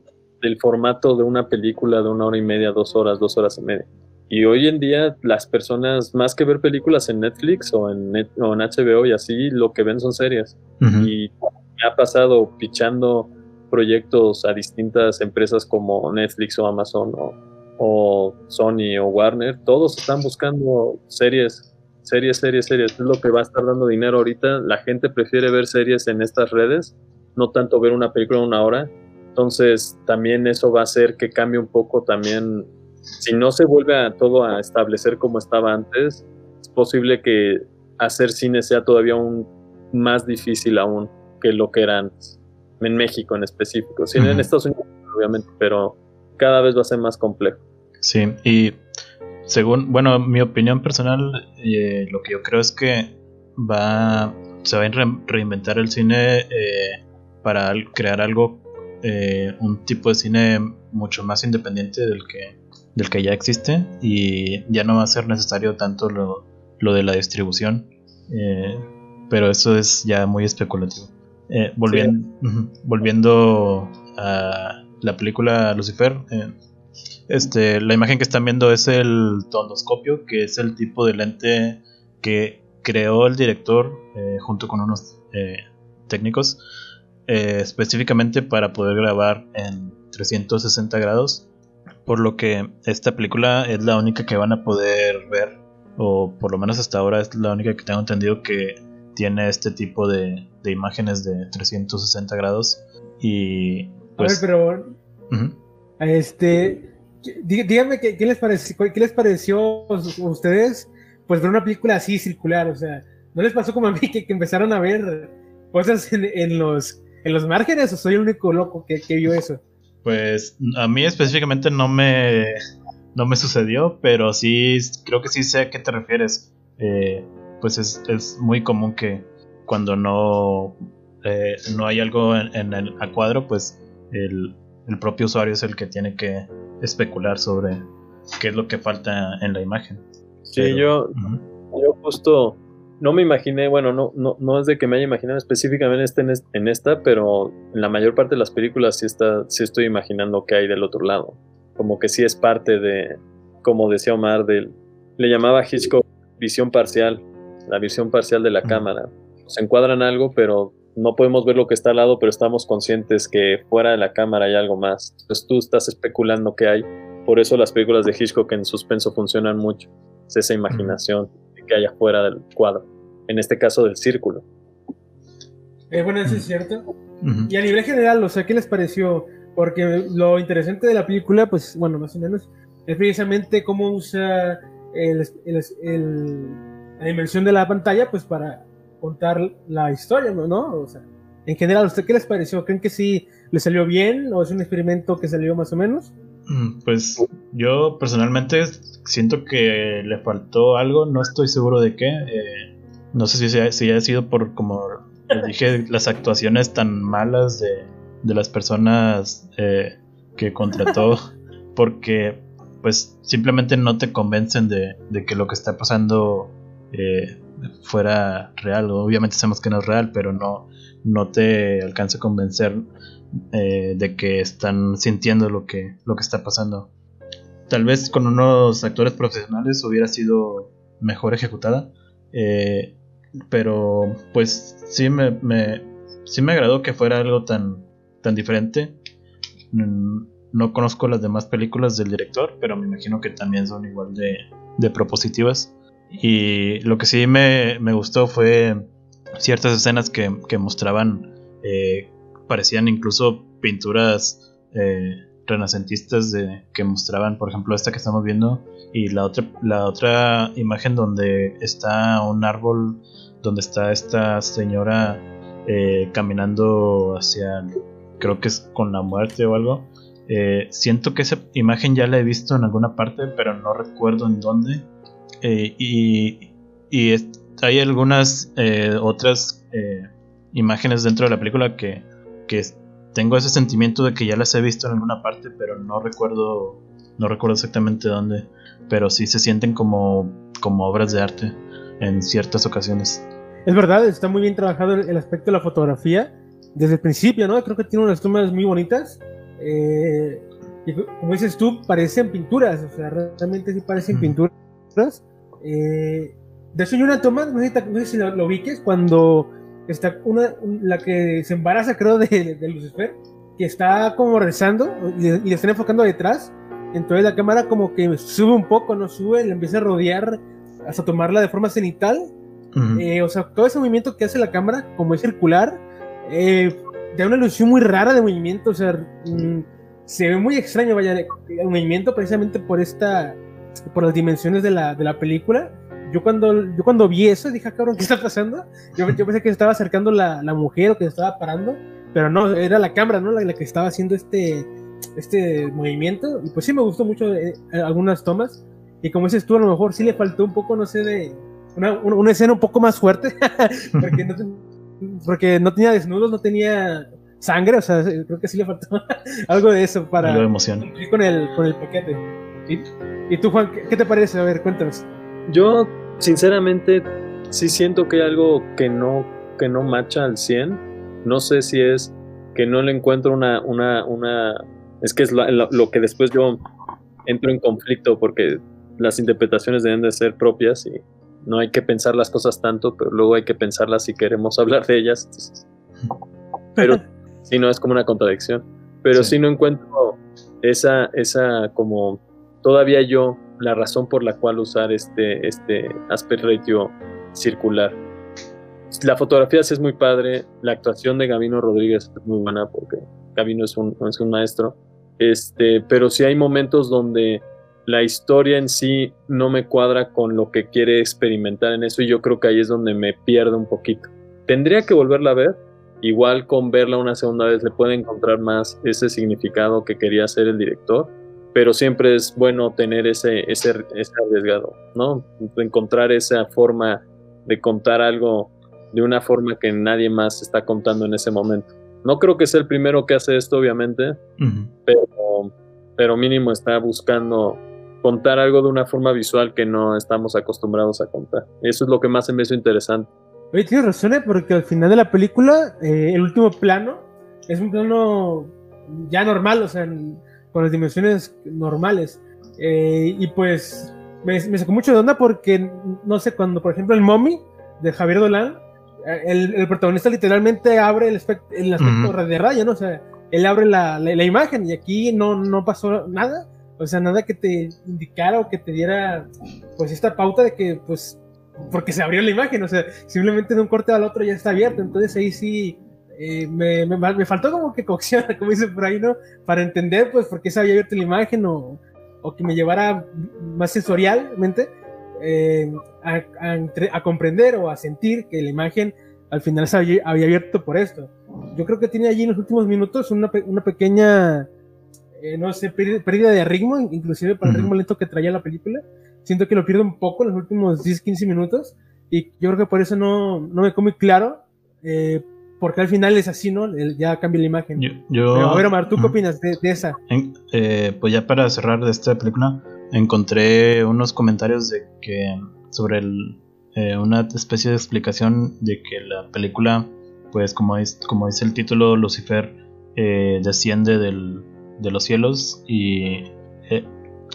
del formato de una película de una hora y media, dos horas, dos horas y media. Y hoy en día las personas, más que ver películas en Netflix o en, o en HBO y así, lo que ven son series. Y me ha pasado pichando proyectos a distintas empresas como Netflix o Amazon o o Sony o Warner, todos están buscando series, series, series, series. Es lo que va a estar dando dinero ahorita. La gente prefiere ver series en estas redes, no tanto ver una película en una hora. Entonces, también eso va a hacer que cambie un poco también. Si no se vuelve a todo a establecer como estaba antes, es posible que hacer cine sea todavía un más difícil aún que lo que era antes. En México en específico. Sí, en Estados Unidos, obviamente, pero cada vez va a ser más complejo. Sí, y según, bueno, mi opinión personal, eh, lo que yo creo es que va, se va a reinventar el cine eh, para crear algo, eh, un tipo de cine mucho más independiente del que del que ya existe y ya no va a ser necesario tanto lo, lo de la distribución. Eh, pero eso es ya muy especulativo. Eh, volviendo, volviendo a la película Lucifer, eh, este, la imagen que están viendo es el tondoscopio, que es el tipo de lente que creó el director junto con unos técnicos específicamente para poder grabar en 360 grados por lo que esta película es la única que van a poder ver, o por lo menos hasta ahora es la única que tengo entendido que tiene este tipo de, imágenes de 360 grados. Y pues. A ver, pero. Este. Díganme ¿qué, les pareció, a ustedes, pues ver una película así circular, o sea, ¿no les pasó como a mí que, empezaron a ver cosas en, los, en los márgenes o soy el único loco que, que vio eso? Pues a mí específicamente no me, no me sucedió, pero sí creo que sí sé a qué te refieres. Eh, pues es, es, muy común que cuando no, eh, no hay algo en, el a cuadro, pues el, el, propio usuario es el que tiene que especular sobre qué es lo que falta en la imagen. Sí, yo, yo justo no me imaginé, bueno, no, no, no es de que me haya imaginado específicamente este en, esta, pero en la mayor parte de las películas sí, está, sí estoy imaginando que hay del otro lado. Como que sí es parte de, como decía Omar, del, le llamaba Hitchcock visión parcial, la visión parcial de la cámara. Se encuadran algo, pero no podemos ver lo que está al lado, pero estamos conscientes que fuera de la cámara hay algo más. Entonces tú estás especulando qué hay. Por eso las películas de Hitchcock en suspenso funcionan mucho. Es esa imaginación que hay afuera del cuadro en este caso del círculo. Eh, bueno, eso es cierto. Y a nivel general, o sea, ¿qué les pareció? Porque lo interesante de la película, pues bueno, más o menos, es precisamente cómo usa el, la dimensión de la pantalla, pues para contar la historia, ¿no? O sea, en general, ¿usted qué les pareció? ¿Creen que sí le salió bien o es un experimento que salió más o menos? Mm, pues yo personalmente siento que le faltó algo, no estoy seguro de qué. Eh, no sé si, si haya sido por, como dije, [laughs] las actuaciones tan malas de, de las personas eh, que contrató, [laughs] porque pues simplemente no te convencen de, de que lo que está pasando eh, fuera real. Obviamente sabemos que no es real, pero no, no te alcanza a convencer eh, de que están sintiendo lo que, lo que está pasando. Tal vez con unos actores profesionales hubiera sido mejor ejecutada. Eh, pero pues sí me, sí me agradó que fuera algo tan, tan diferente. Mm, no conozco las demás películas del director, pero me imagino que también son igual de, de propositivas. Y lo que sí me, me gustó fue ciertas escenas que, que mostraban, eh, parecían incluso pinturas eh, renacentistas de, que mostraban, por ejemplo, esta que estamos viendo y la otra, la otra imagen donde está un árbol, donde está esta señora eh, caminando hacia, creo que es con la muerte o algo. Eh, siento que esa imagen ya la he visto en alguna parte, pero no recuerdo en dónde. Eh, y, y hay algunas otras imágenes dentro de la película que, que tengo ese sentimiento de que ya las he visto en alguna parte, pero no recuerdo, no recuerdo exactamente dónde. Pero sí se sienten como, como obras de arte en ciertas ocasiones. Es verdad, está muy bien trabajado el, aspecto de la fotografía desde el principio, ¿no? Creo que tiene unas tomas muy bonitas. Eh, y como dices tú, parecen pinturas, o sea, realmente sí parecen pinturas. Eh, de hecho, hay una toma, no sé, si lo, lo es cuando está una, la que se embaraza, creo, de, de Lucifer, que está como rezando y, le están enfocando detrás. Entonces la cámara como que sube un poco, no sube, le empieza a rodear hasta tomarla de forma cenital. Eh, o sea, todo ese movimiento que hace la cámara, como es circular, eh, da una ilusión muy rara de movimiento. O sea, mm, se ve muy extraño, vaya, el movimiento precisamente por esta, por las dimensiones de la, de la película yo cuando, yo cuando vi eso dije, ah, cabrón, ¿qué está pasando? Yo, yo pensé que se estaba acercando la, la, mujer o que se estaba parando, pero no, era la cámara, ¿no? La, que estaba haciendo este, este movimiento. Y pues sí me gustó mucho eh, algunas tomas. Y como dices tú, a lo mejor sí le faltó un poco, no sé, de una, una escena un poco más fuerte, [laughs] porque, no, porque no tenía desnudos, no tenía sangre, o sea, creo que sí le faltó [laughs] algo de eso para emoción. con el, con el paquete. ¿Y, tú, Juan, ¿qué, te parece? A ver, cuéntanos. Yo, sinceramente, sí siento que hay algo que no, que no macha al 100. No sé si es que no le encuentro una, una, una es que es lo, que después yo entro en conflicto porque las interpretaciones deben de ser propias y no hay que pensar las cosas tanto, pero luego hay que pensarlas si queremos [laughs] hablar de ellas. pero [laughs] si no es como una contradicción. Pero si no encuentro esa, esa como todavía yo la razón por la cual usar este, este aspect ratio circular. La fotografía sí es muy padre, la actuación de Gabino Rodríguez es muy buena porque Gabino es un, es un maestro, este, pero sí hay momentos donde la historia en sí no me cuadra con lo que quiere experimentar en eso y yo creo que ahí es donde me pierdo un poquito. Tendría que volverla a ver, igual con verla una segunda vez le puede encontrar más ese significado que quería hacer el director, pero siempre es bueno tener ese, ese, ese arriesgado, ¿no? Encontrar esa forma de contar algo de una forma que nadie más está contando en ese momento. No creo que sea el primero que hace esto, obviamente, pero, pero mínimo está buscando contar algo de una forma visual que no estamos acostumbrados a contar. Eso es lo que más me hizo interesante. Oye, tienes razón, ¿eh? porque al final de la película, eh, el último plano es un plano ya normal, o sea, con las dimensiones normales. Eh, y pues me, me, sacó mucho de onda porque, no sé, cuando por ejemplo el Mommy de Javier Dolan, el, protagonista literalmente abre el, aspecto, el aspecto de raya, ¿no? O sea, él abre la, la, imagen y aquí no, no pasó nada. O sea, nada que te indicara o que te diera, pues, esta pauta de que, pues, porque se abrió la imagen, o sea, simplemente de un corte al otro ya está abierto. Entonces ahí sí eh, me, me, me, faltó como que cocción, [laughs] como dicen por ahí, ¿no? Para entender, pues, por qué se había abierto la imagen o, o que me llevara más sensorialmente eh, a, comprender o a sentir que la imagen al final se había, abierto por esto. Yo creo que tiene allí en los últimos minutos una, una pequeña, eh, no sé, pérdida de ritmo, inclusive para el ritmo lento que traía la película. Siento que lo pierdo un poco en los últimos 10, 15 minutos y yo creo que por eso no, no me quedó muy claro. Eh, porque al final es así, ¿no? ya cambia la imagen. Yo, a ver, Omar, ¿tú qué opinas de, esa? pues ya para cerrar de esta película, encontré unos comentarios de que sobre el, eh, una especie de explicación de que la película, pues como, es, como dice el título, Lucifer eh, desciende del, de los cielos y eh,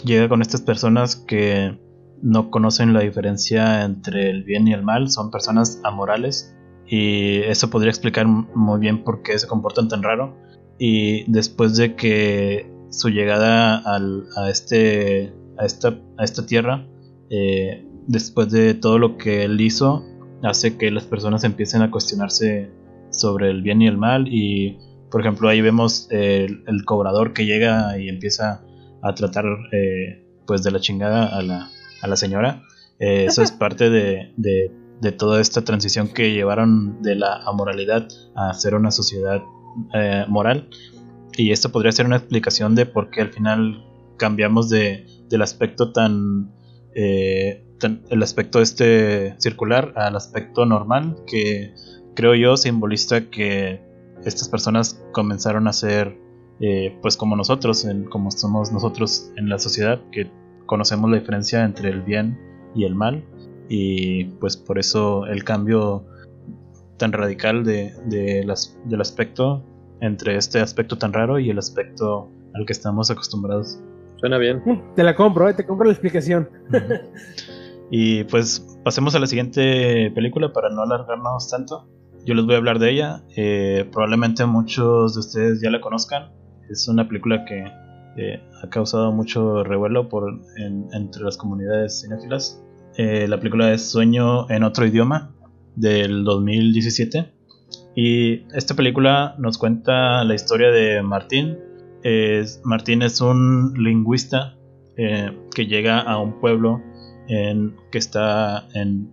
llega con estas personas que no conocen la diferencia entre el bien y el mal, son personas amorales y eso podría explicar muy bien por qué se comportan tan raro y después de que su llegada al, a este a esta, a esta tierra, eh, después de todo lo que él hizo, hace que las personas empiecen a cuestionarse sobre el bien y el mal. Y, por ejemplo, ahí vemos el, cobrador que llega y empieza a tratar eh, pues de la chingada a la, a la señora. Eh, eso es [laughs] parte de, de, de, toda esta transición que llevaron de la amoralidad a ser una sociedad moral. Y esto podría ser una explicación de por qué al final cambiamos de, del aspecto eh, tan, el aspecto este circular al aspecto normal que creo yo simboliza que estas personas comenzaron a ser eh, pues como nosotros como somos nosotros en la sociedad que conocemos la diferencia entre el bien y el mal y pues por eso el cambio tan radical de, de las, del aspecto entre este aspecto tan raro y el aspecto al que estamos acostumbrados. Suena bien. Mm, te la compro, eh, te compro la explicación. y pues pasemos a la siguiente película para no alargarnos tanto. Yo les voy a hablar de ella. Eh, probablemente muchos de ustedes ya la conozcan. Es una película que eh, ha causado mucho revuelo por, entre las comunidades cinéfilas. La película es Sueño en otro idioma del 2017. Y esta película nos cuenta la historia de Martín, Martín es un lingüista eh, que llega a un pueblo que está en,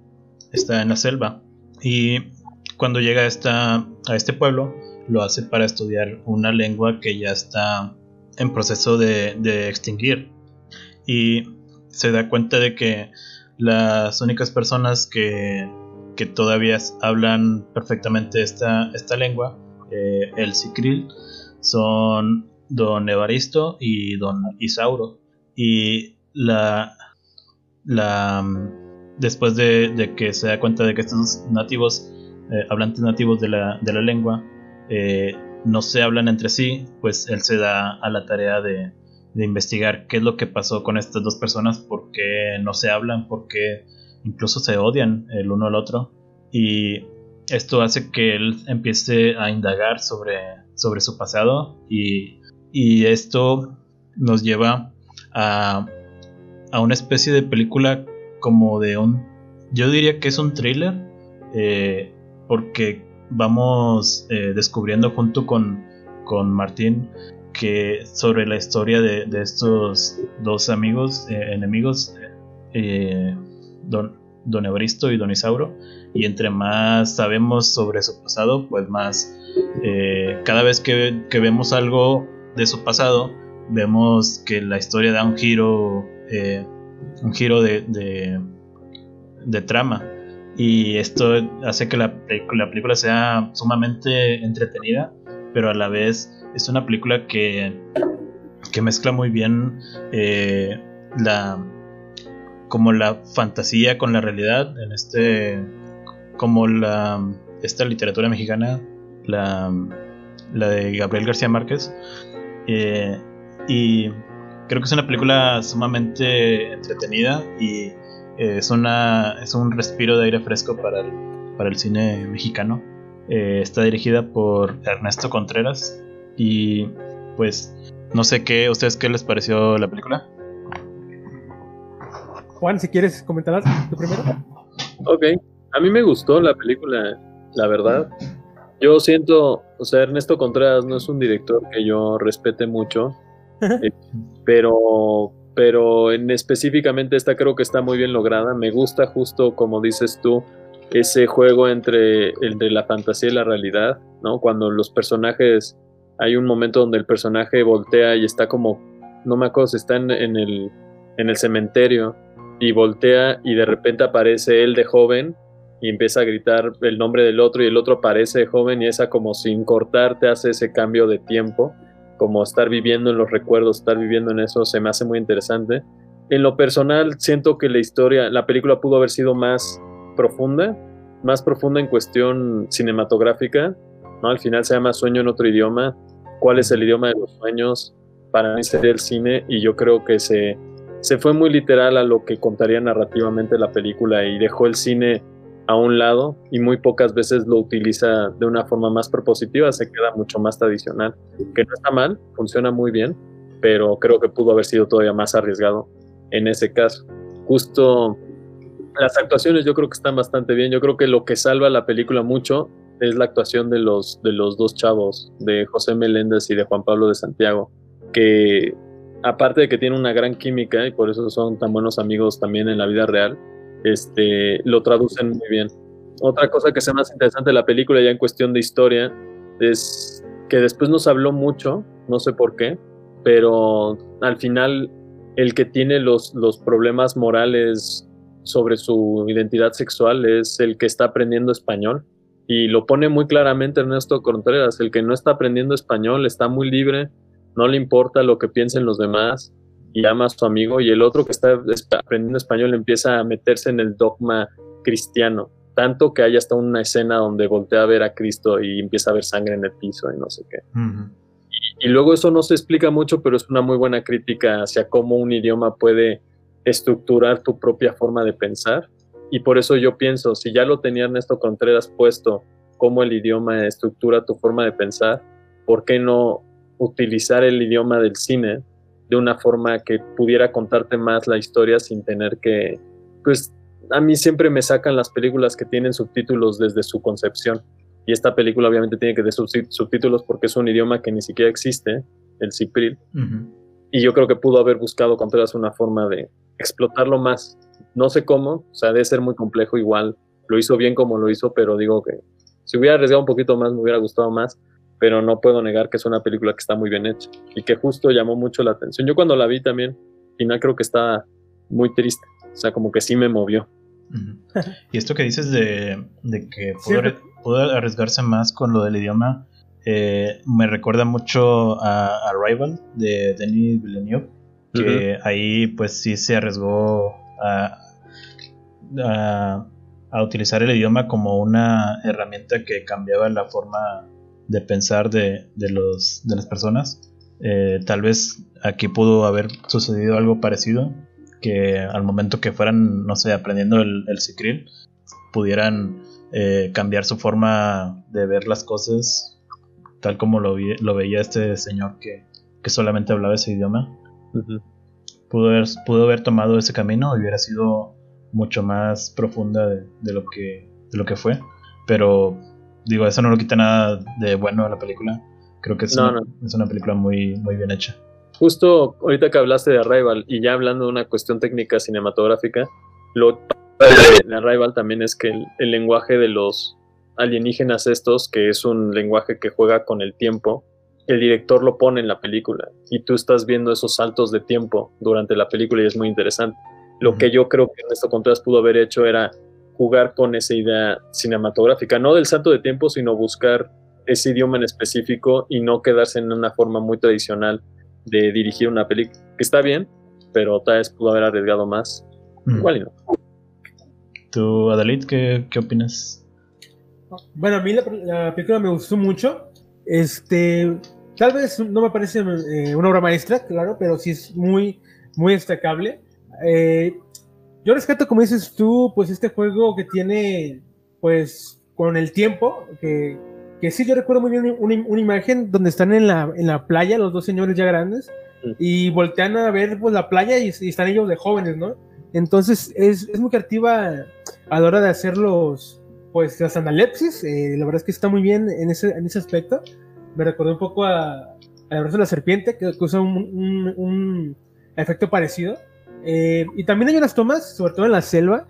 está en la selva. Y cuando llega a, a este pueblo, lo hace para estudiar una lengua que ya está en proceso de, extinguir. Y se da cuenta de que las únicas personas que, todavía hablan perfectamente esta, esta lengua, eh, el sicril, son don Evaristo y don Isauro. y la, la después de, que se da cuenta de que estos nativos, eh, hablantes nativos de la, de la lengua, eh, no se hablan entre sí, pues él se da a la tarea de, de, investigar qué es lo que pasó con estas dos personas, por qué no se hablan, por qué incluso se odian el uno al otro. Y esto hace que él empiece a indagar sobre, sobre su pasado y, y esto nos lleva a, a una especie de película como de un... Yo diría que es un thriller, eh, porque vamos eh, descubriendo junto con, con Martín que sobre la historia de, estos dos amigos, eh, enemigos, don, don Evaristo y Don Isauro, y entre más sabemos sobre su pasado, pues más cada vez que, vemos algo de su pasado, vemos que la historia da un giro un giro de, de, trama. Y esto hace que la, la, película sea sumamente entretenida, pero a la vez es una película que, que mezcla muy bien eh, la como la fantasía con la realidad en este como la esta literatura mexicana la, la de Gabriel García Márquez eh, y creo que es una película sumamente entretenida y eh, es, una, es un respiro de aire fresco para el, para el cine mexicano. Eh, está dirigida por Ernesto Contreras y pues no sé qué, ¿ustedes qué les pareció la película? Juan, si quieres comentar tú primero. Ok, a mí me gustó la película, la verdad. Yo siento, o sea, Ernesto Contreras no es un director que yo respete mucho, [laughs] eh, pero, pero en específicamente esta creo que está muy bien lograda. Me gusta justo como dices tú, ese juego entre, entre la fantasía y la realidad, ¿no? Cuando los personajes, hay un momento donde el personaje voltea y está como, no me acuerdo está en, el, en el cementerio y voltea y de repente aparece él de joven y empieza a gritar el nombre del otro y el otro aparece de joven y esa como sin cortar te hace ese cambio de tiempo como estar viviendo en los recuerdos, estar viviendo en eso, se me hace muy interesante. En lo personal, siento que la historia, la película pudo haber sido más profunda, más profunda en cuestión cinematográfica, ¿no? Al final se llama Sueño en otro idioma. ¿Cuál es el idioma de los sueños? Para mí sería el cine y yo creo que se, se fue muy literal a lo que contaría narrativamente la película y dejó el cine a un lado y muy pocas veces lo utiliza de una forma más propositiva, se queda mucho más tradicional, que no está mal, funciona muy bien, pero creo que pudo haber sido todavía más arriesgado en ese caso. Justo las actuaciones yo creo que están bastante bien, yo creo que lo que salva la película mucho es la actuación de los, de los dos chavos, de José Meléndez y de Juan Pablo de Santiago, que aparte de que tienen una gran química y por eso son tan buenos amigos también en la vida real, este, lo traducen muy bien. Otra cosa que sea más interesante de la película ya en cuestión de historia es que después nos habló mucho, no sé por qué, pero al final el que tiene los, los problemas morales sobre su identidad sexual es el que está aprendiendo español. Y lo pone muy claramente Ernesto Contreras, el que no está aprendiendo español está muy libre, no le importa lo que piensen los demás, y ama a su amigo y el otro que está aprendiendo español empieza a meterse en el dogma cristiano, tanto que hay hasta una escena donde voltea a ver a Cristo y empieza a ver sangre en el piso y no sé qué. y, luego eso no se explica mucho, pero es una muy buena crítica hacia cómo un idioma puede estructurar tu propia forma de pensar. Y por eso yo pienso, si ya lo tenía Ernesto Contreras puesto, cómo el idioma estructura tu forma de pensar, ¿por qué no utilizar el idioma del cine de una forma que pudiera contarte más la historia sin tener que, pues a mí siempre me sacan las películas que tienen subtítulos desde su concepción. Y esta película obviamente tiene que tener subtítulos porque es un idioma que ni siquiera existe, el cipril. Y yo creo que pudo haber buscado Contreras una forma de explotarlo más. No sé cómo, o sea, debe ser muy complejo igual. Lo hizo bien como lo hizo, pero digo que si hubiera arriesgado un poquito más, me hubiera gustado más pero no puedo negar que es una película que está muy bien hecha y que justo llamó mucho la atención. Yo cuando la vi también, final creo que estaba muy triste, o sea, como que sí me movió. y esto que dices de, que pudo, arriesgarse más con lo del idioma, eh, me recuerda mucho a Arrival de Denis Villeneuve. Que ahí pues sí se arriesgó a, a, utilizar el idioma como una herramienta que cambiaba la forma de pensar de, de los, de las personas. Eh, tal vez aquí pudo haber sucedido algo parecido, que al momento que fueran, no sé, aprendiendo el, el Cicril, pudieran eh, cambiar su forma de ver las cosas, tal como lo, vi, lo veía este señor que, que solamente hablaba ese idioma. Pudo haber, pudo haber tomado ese camino y hubiera sido mucho más profunda de, de lo que de lo que fue. Pero digo, eso no lo quita nada de bueno a la película. Creo que es, No, una, no. es una película muy, muy bien hecha. Justo ahorita que hablaste de Arrival y ya hablando de una cuestión técnica cinematográfica, lo de Arrival también es que el, el lenguaje de los alienígenas estos, que es un lenguaje que juega con el tiempo, el director lo pone en la película y tú estás viendo esos saltos de tiempo durante la película y es muy interesante. Lo Ujú. que yo creo que Ernesto Contreras pudo haber hecho era jugar con esa idea cinematográfica, no del salto de tiempo, sino buscar ese idioma en específico y no quedarse en una forma muy tradicional de dirigir una película, que está bien, pero tal vez pudo haber arriesgado más. Mm. Igual y no. ¿Tú, Adalid, qué, qué opinas? Bueno, a mí la, la película me gustó mucho. Este, tal vez no me parece eh, una obra maestra, claro, pero sí es muy, muy destacable. Eh, yo rescato, como dices tú, pues este juego que tiene, pues, con el tiempo, que, que sí, yo recuerdo muy bien una, una imagen donde están en la, en la playa, los dos señores ya grandes, y voltean a ver pues, la playa y, y están ellos de jóvenes, ¿no? Entonces es, es muy creativa a la hora de hacer los, pues las analepsis, eh, la verdad es que está muy bien en ese, en ese aspecto. Me recordó un poco a, a versión de la serpiente, que, usa un, un, un efecto parecido. Eh, y también hay unas tomas, sobre todo en la selva,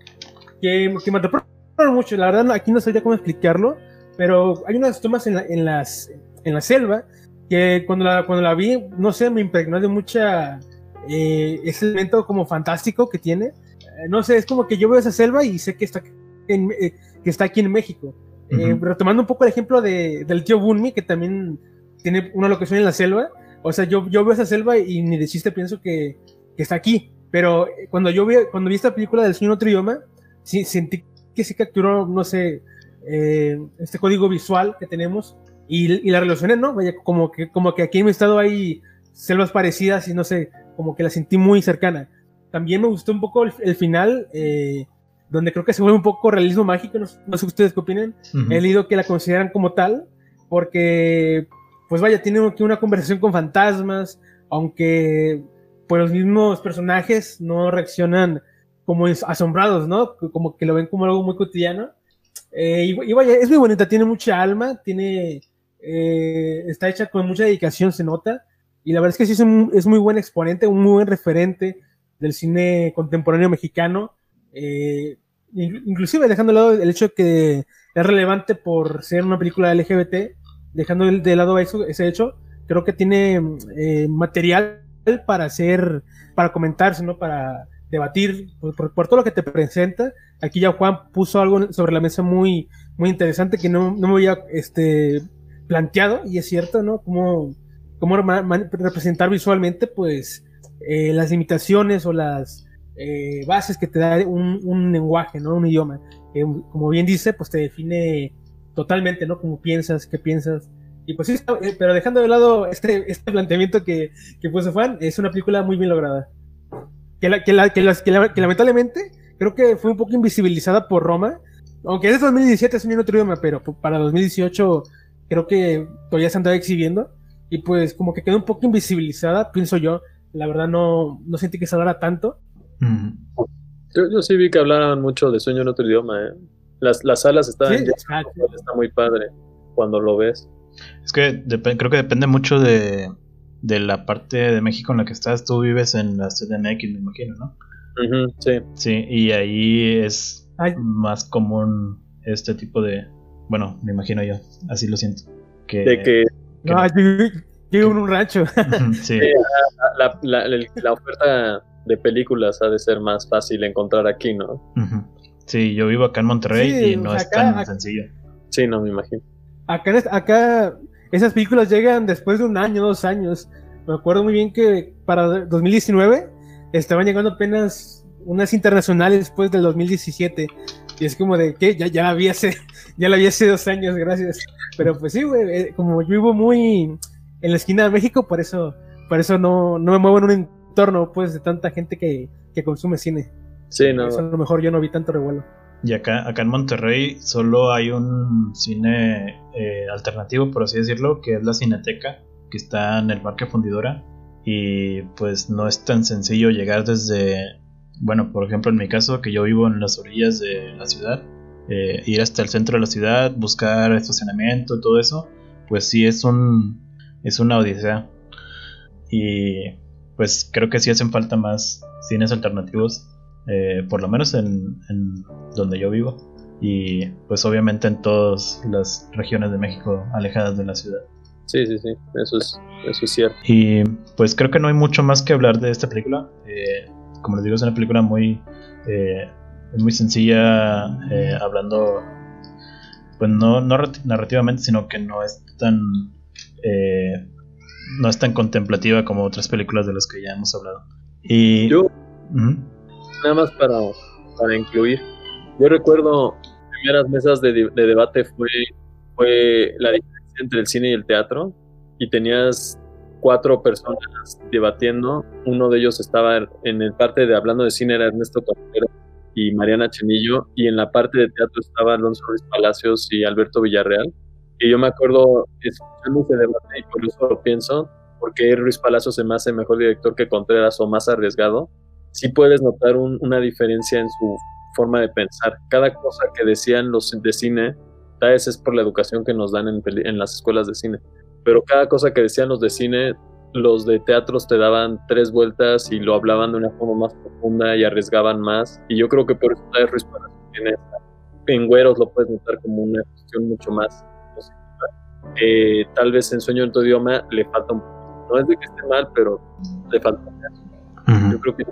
que, que me atraparon mucho. La verdad, aquí no sabría cómo explicarlo, pero hay unas tomas en la, en las, en la selva que cuando la, cuando la vi, no sé, me impregnó de mucha. Eh, ese elemento como fantástico que tiene. Eh, no sé, es como que yo veo esa selva y sé que está en, eh, que está aquí en México. Eh, retomando un poco el ejemplo de, del tío Bunmi, que también tiene una locación en la selva. O sea, yo, yo veo esa selva y ni de chiste pienso que, que está aquí. Pero eh, cuando yo vi, cuando vi esta película del sueño en otro idioma, sí, sentí que sí capturó, no sé, eh, este código visual que tenemos y, y la relacioné, ¿no? Vaya, como que, como que aquí en mi estado hay selvas parecidas y no sé, como que la sentí muy cercana. También me gustó un poco el, el final, eh, donde creo que se vuelve un poco realismo mágico, no, no sé ustedes qué opinan. Ujú. He leído que la consideran como tal, porque, pues vaya, tiene que una conversación con fantasmas, aunque pues los mismos personajes no reaccionan como asombrados, ¿no? Como que lo ven como algo muy cotidiano. Eh, y, y vaya, es muy bonita, tiene mucha alma, tiene, eh, está hecha con mucha dedicación, se nota. Y la verdad es que sí es, un- es muy buen exponente, un muy buen referente del cine contemporáneo mexicano. Eh, in- inclusive dejando de lado el hecho que es relevante por ser una película LGBT, dejando de, de lado eso, ese hecho, creo que tiene eh, material para hacer, para comentarse, ¿no? Para debatir por, todo lo que te presenta. Aquí ya Juan puso algo sobre la mesa muy, muy interesante que no, no me había este, planteado, y es cierto, ¿no? Cómo, cómo representar visualmente, pues, eh, las limitaciones o las eh, bases que te da un, un lenguaje, ¿no? Un idioma. Que, como bien dice, pues te define totalmente, ¿no? Cómo piensas, qué piensas. Y pues sí, eh, pero dejando de lado este, este planteamiento que, que puso Juan, es una película muy bien lograda. Que, la- que, la- que la- que lamentablemente creo que fue un poco invisibilizada por Roma. Aunque es de 2017, es un otro idioma, pero para 2018 creo que todavía se andaba exhibiendo. Y pues como que quedó un poco invisibilizada, pienso yo. La verdad no, no sentí que se tanto. Ujú. Yo, yo sí vi que hablaban mucho de sueño en otro idioma. ¿eh? Las, las salas Sí, cual está muy padre cuando lo ves. Es que creo que depende mucho de, de la parte de México en la que estás. Tú vives en la CDMX, me imagino, ¿no? Sí. Sí, y ahí es Ay. más común este tipo de... Bueno, me imagino yo, así lo siento. Que, De que que No, no. yo, yo vivo en un rancho. sí, la, la- la oferta de películas ha de ser más fácil encontrar aquí, ¿no? sí, yo vivo acá en Monterrey Sí, y no sea, es tan acá- sencillo. Sí, no me imagino. Acá, acá esas películas llegan después de un año, dos años. me acuerdo muy bien que para 2019 estaban llegando apenas unas internacionales después del 2017. Y es como de que ya, ya la vi hace, [laughs] ya la vi hace dos años, gracias. Pero pues sí, güey, eh, como yo vivo muy en la esquina de México, por eso, por eso no, no me muevo en un entorno pues de tanta gente que, que consume cine. Sí, no. Eso a lo mejor yo no vi tanto revuelo. Y acá, acá en Monterrey solo hay un cine eh, alternativo, por así decirlo, que es la Cineteca, que está en el Parque Fundidora. Y pues no es tan sencillo llegar desde, bueno, por ejemplo en mi caso, que yo vivo en las orillas de la ciudad, eh, ir hasta el centro de la ciudad, buscar estacionamiento y todo eso, pues sí es un es una odisea. Y pues creo que sí hacen falta más cines alternativos eh, por lo menos en, donde yo vivo y pues obviamente en todas las regiones de México alejadas de la ciudad. Sí, sí, sí, eso es, eso es cierto. Y pues creo que no hay mucho más que hablar de esta película. Eh, como les digo, es una película muy, eh, muy sencilla, hablando, pues no, no narrativamente, sino que no es tan, no es tan contemplativa como otras películas de las que ya hemos hablado. Y yo, nada más para, para incluir. Yo recuerdo primeras mesas de, de, debate fue, fue la diferencia entre el cine y el teatro y tenías cuatro personas debatiendo. Uno de ellos estaba en el parte de hablando de cine era Ernesto Torrero y Mariana Chenillo y en la parte de teatro estaba Alonso Ruiz Palacios y Alberto Villarreal. Y yo me acuerdo escuchando ese debate y por eso lo pienso, porque Ruiz Palacios se me hace mejor director que Contreras o más arriesgado sí puedes notar una diferencia en su forma de pensar. Cada cosa que decían los de cine, tal vez es por la educación que nos dan en, las escuelas de cine, pero cada cosa que decían los de cine, los de teatros te daban tres vueltas y lo hablaban de una forma más profunda y arriesgaban más. Y yo creo que por eso tal vez tiene en güeros lo puedes notar como una cuestión mucho más. Eh, tal vez en Sueño en tu idioma le falta un no es de que esté mal, pero le falta yo creo que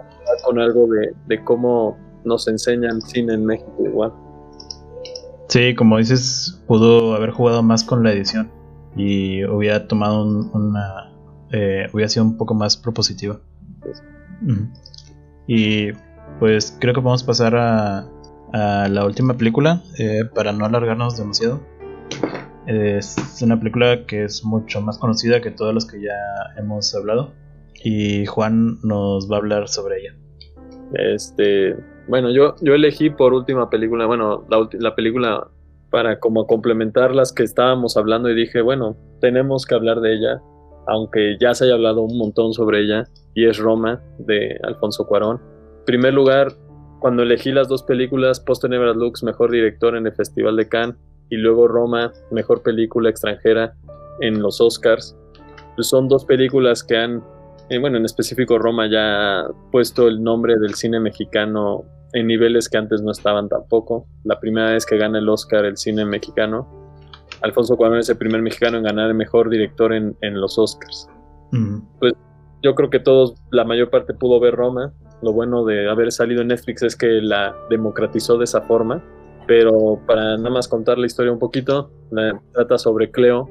con algo de, cómo nos enseñan cine en México igual. Sí, como dices, pudo haber jugado más con la edición y hubiera tomado una... Eh, hubiera sido un poco más propositiva. Y pues creo que a pasar a, a la última película eh, para no alargarnos demasiado. Es una película que es mucho más conocida que todas las que ya hemos hablado y Juan nos va a hablar sobre ella. Este, bueno, yo, yo elegí por última película, bueno, la, la película para como complementar las que estábamos hablando y dije, bueno, tenemos que hablar de ella, aunque ya se haya hablado un montón sobre ella, y es Roma de Alfonso Cuarón. En primer lugar, cuando elegí las dos películas, Post Never Lux, mejor director en el Festival de Cannes, y luego Roma, mejor película extranjera en los Oscars, pues son dos películas que han eh, bueno, en específico Roma ya ha puesto el nombre del cine mexicano en niveles que antes no estaban tampoco. La primera vez que gana el Oscar el cine mexicano. Alfonso Cuarón es el primer mexicano en ganar el mejor director en, los Oscars. Pues yo creo que todos, la mayor parte pudo ver Roma. Lo bueno de haber salido en Netflix es que la democratizó de esa forma. Pero para nada más contar la historia un poquito, la, trata sobre Cleo,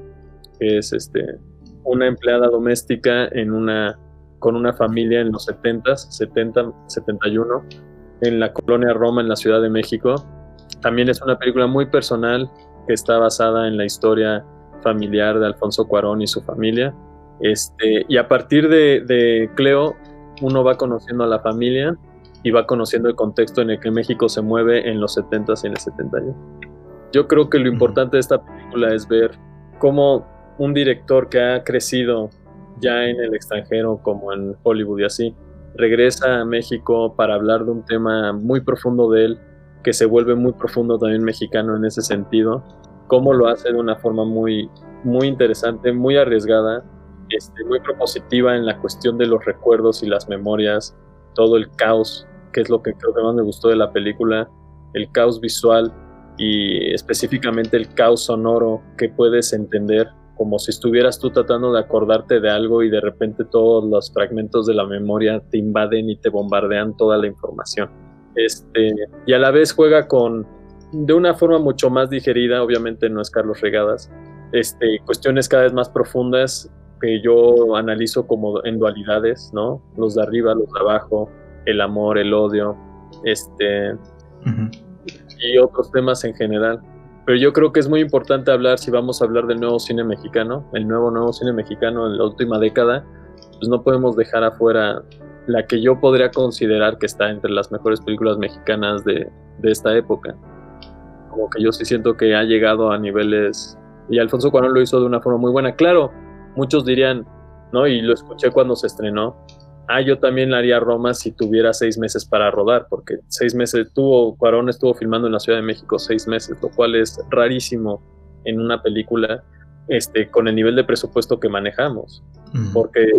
que es este, una empleada doméstica en una con una familia en los 70, 70, 71, en la colonia Roma, en la Ciudad de México. También es una película muy personal que está basada en la historia familiar de Alfonso Cuarón y su familia. Este, y a partir de, Cleo, uno va conociendo a la familia y va conociendo el contexto en el que México se mueve en los 70s y en el 71. Yo creo que lo importante de esta película es ver cómo un director que ha crecido ya en el extranjero como en Hollywood y así, regresa a México para hablar de un tema muy profundo de él, que se vuelve muy profundo también mexicano en ese sentido, cómo lo hace de una forma muy, muy interesante, muy arriesgada, este, muy propositiva en la cuestión de los recuerdos y las memorias, todo el caos, que es lo que creo que más me gustó de la película, el caos visual y específicamente el caos sonoro que puedes entender como si estuvieras tú tratando de acordarte de algo y de repente todos los fragmentos de la memoria te invaden y te bombardean toda la información. Este, y a la vez juega con, de una forma mucho más digerida, obviamente no es Carlos Regadas, este, cuestiones cada vez más profundas que yo analizo como en dualidades, ¿no? Los de arriba, los de abajo, el amor, el odio, este, y otros temas en general. Pero yo creo que es muy importante hablar, si vamos a hablar del nuevo cine mexicano, el nuevo nuevo cine mexicano en la última década, pues no podemos dejar afuera la que yo podría considerar que está entre las mejores películas mexicanas de, de esta época. Como que yo sí siento que ha llegado a niveles... Y Alfonso Cuarón lo hizo de una forma muy buena. Claro, muchos dirían, ¿no? Y lo escuché cuando se estrenó, ah, yo también la haría Roma si tuviera seis meses para rodar, porque seis meses tuvo, Cuarón estuvo filmando en la Ciudad de México seis meses, lo cual es rarísimo en una película este, con el nivel de presupuesto que manejamos, porque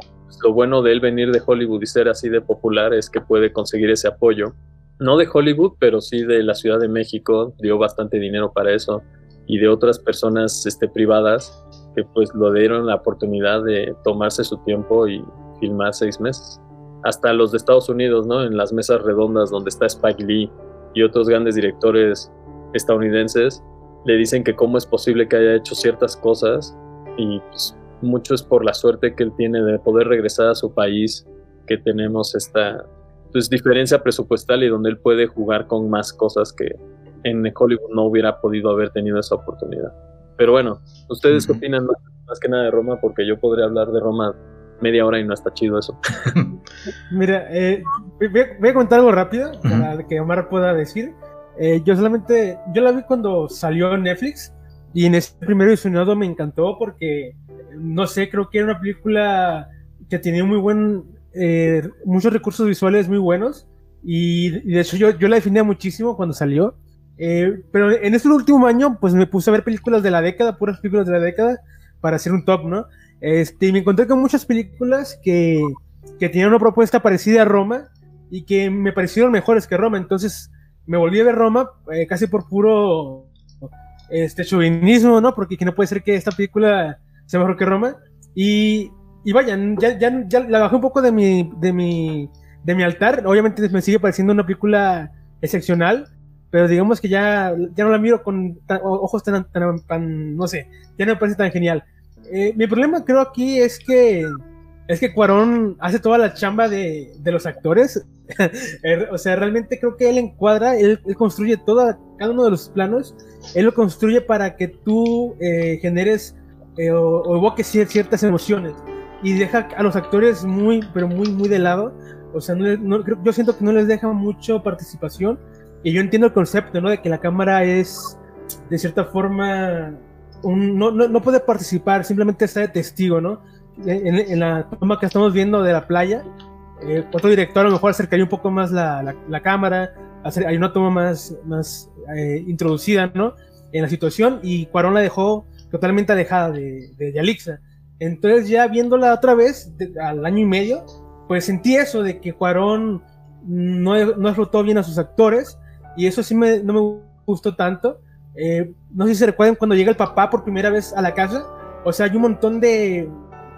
lo bueno de él venir de Hollywood y ser así de popular es que puede conseguir ese apoyo, no de Hollywood, pero sí de la Ciudad de México, dio bastante dinero para eso, y de otras personas este, privadas que pues lo dieron la oportunidad de tomarse su tiempo y filmar seis meses. Hasta los de Estados Unidos, ¿no? En las mesas redondas donde está Spike Lee y otros grandes directores estadounidenses, le dicen que cómo es posible que haya hecho ciertas cosas y pues, mucho es por la suerte que él tiene de poder regresar a su país, que tenemos esta pues, diferencia presupuestal y donde él puede jugar con más cosas que en Hollywood no hubiera podido haber tenido esa oportunidad. Pero bueno, ¿ustedes qué opinan más, más, que nada de Roma? Porque yo podría hablar de Roma media hora y no está chido eso. [laughs] Mira, eh, voy, a, contar algo rápido para que Omar pueda decir. Eh, yo solamente, yo la vi cuando salió en Netflix y en ese primer visionado me encantó porque, no sé, creo que era una película que tenía muy buen, eh, muchos recursos visuales muy buenos y, de hecho yo, yo la definía muchísimo cuando salió. Pero en este último año, pues me puse a ver películas de la década, puras películas de la década, para hacer un top, ¿no? Este, me encontré con muchas películas que, que tenían una propuesta parecida a Roma y que me parecieron mejores que Roma. Entonces me volví a ver Roma eh, casi por puro este chauvinismo, ¿no? Porque que no puede ser que esta película sea mejor que Roma. Y, y vaya, ya, ya, ya, la bajé un poco de mi, de, mi, de mi altar. Obviamente me sigue pareciendo una película excepcional, pero digamos que ya, ya no la miro con ojos tan, tan, tan, no sé, ya no me parece tan genial. Eh, mi problema creo aquí es que es que Cuarón hace toda la chamba de, de los actores. [laughs] Er, o sea, realmente creo que él encuadra, él, construye toda, cada uno de los planos, él lo construye para que tú eh, generes eh, o, evoques ciertas emociones y deja a los actores muy, pero muy, muy de lado. O sea, no, yo siento que no les deja mucho participación y yo entiendo el concepto, ¿no? De que la cámara es, de cierta forma, no, no, puede participar, simplemente está de testigo, ¿no? En, la toma que estamos viendo de la playa, eh, otro director a lo mejor acercaría un poco más la, la, cámara, hay una toma más, más eh, introducida, ¿no? En la situación y Cuarón la dejó totalmente alejada de, de, Alixa. Entonces ya viéndola otra vez, al año y medio, pues sentí eso de que Cuarón no, no explotó bien a sus actores y eso sí me, no me gustó tanto. Eh, no sé si se recuerdan cuando llega el papá por primera vez a la casa. O sea, hay un montón de,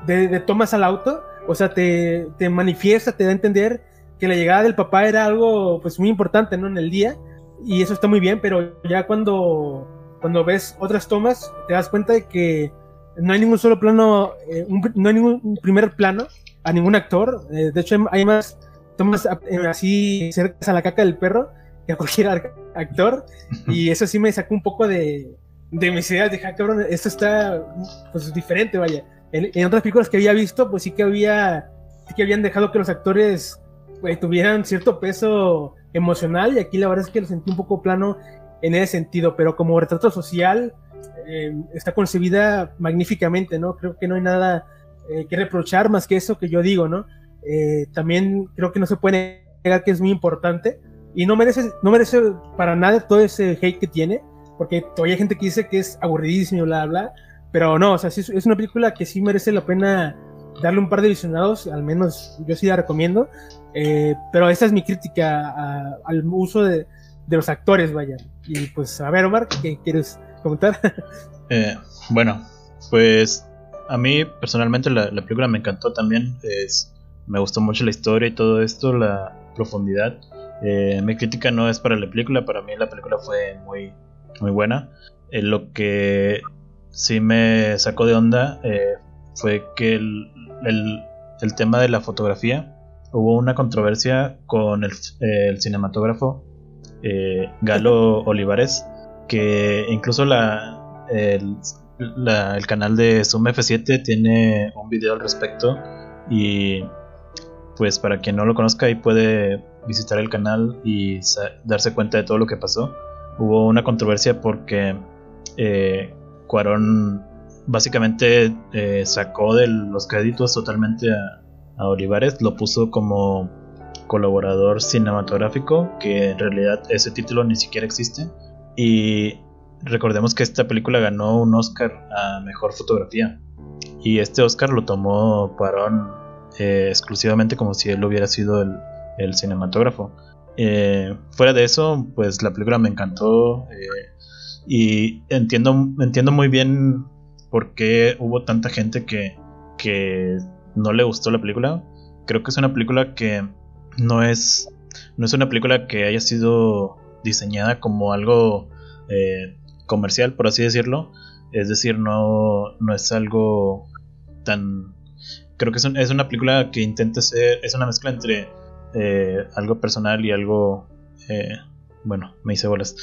de, tomas al auto. O sea, te, te, manifiesta, te da a entender que la llegada del papá era algo pues muy importante ¿no? en el día. Y eso está muy bien, pero ya cuando, cuando ves otras tomas, te das cuenta de que no hay ningún solo plano, eh, no hay ningún primer plano a ningún actor. Eh, de hecho, hay más tomas así cerca a la caca del perro que a cualquier actor. Y eso sí me sacó un poco de, de mis ideas. Dije, ah, cabrón, esto está pues diferente, vaya. En, otras películas que había visto, pues sí que había, sí que habían dejado que los actores pues, tuvieran cierto peso emocional. Y aquí la verdad es que lo sentí un poco plano en ese sentido. Pero como retrato social, eh, está concebida magníficamente, ¿no? Creo que no hay nada eh, que reprochar más que eso que yo digo, ¿no? Eh, también creo que no se puede negar que es muy importante y no merece, no merece para nada todo ese hate que tiene, porque todavía hay gente que dice que es aburridísimo, bla, bla, pero no, o sea, es, una película que sí merece la pena darle un par de visionados, al menos yo sí la recomiendo, eh, pero esa es mi crítica al uso de, de, los actores, vaya. Y pues, a ver, Omar, ¿qué quieres comentar? [laughs] Eh, bueno, pues a mí personalmente la, la película me encantó también, me gustó mucho la historia y todo esto, la profundidad. Eh, mi crítica no es para la película, para mí la película fue muy, muy buena. Eh, lo que sí me sacó de onda eh, fue que el, el, tema de la fotografía, hubo una controversia con el, cinematógrafo eh, Galo [laughs] Olivares, que incluso la, el, el canal de Zoom F7 tiene un video al respecto y pues para quien no lo conozca ahí puede visitar el canal y darse cuenta de todo lo que pasó. Hubo una controversia porque eh, Cuarón básicamente eh, sacó de los créditos totalmente a, Olivares, lo puso como colaborador cinematográfico, que en realidad ese título ni siquiera existe. Y recordemos que esta película ganó un Oscar a Mejor Fotografía. Y este Oscar lo tomó Cuarón eh, exclusivamente como si él hubiera sido el, el cinematógrafo. Eh, fuera de eso, pues la película me encantó eh, y entiendo, entiendo muy bien por qué hubo tanta gente que, que no le gustó la película. Creo que es una película que no es, no es una película que haya sido diseñada como algo eh, comercial, por así decirlo. Es decir, no, no es algo tan... Creo que es, es una película que intenta ser... Es una mezcla entre eh, algo personal y algo... Eh, bueno, me hice bolas.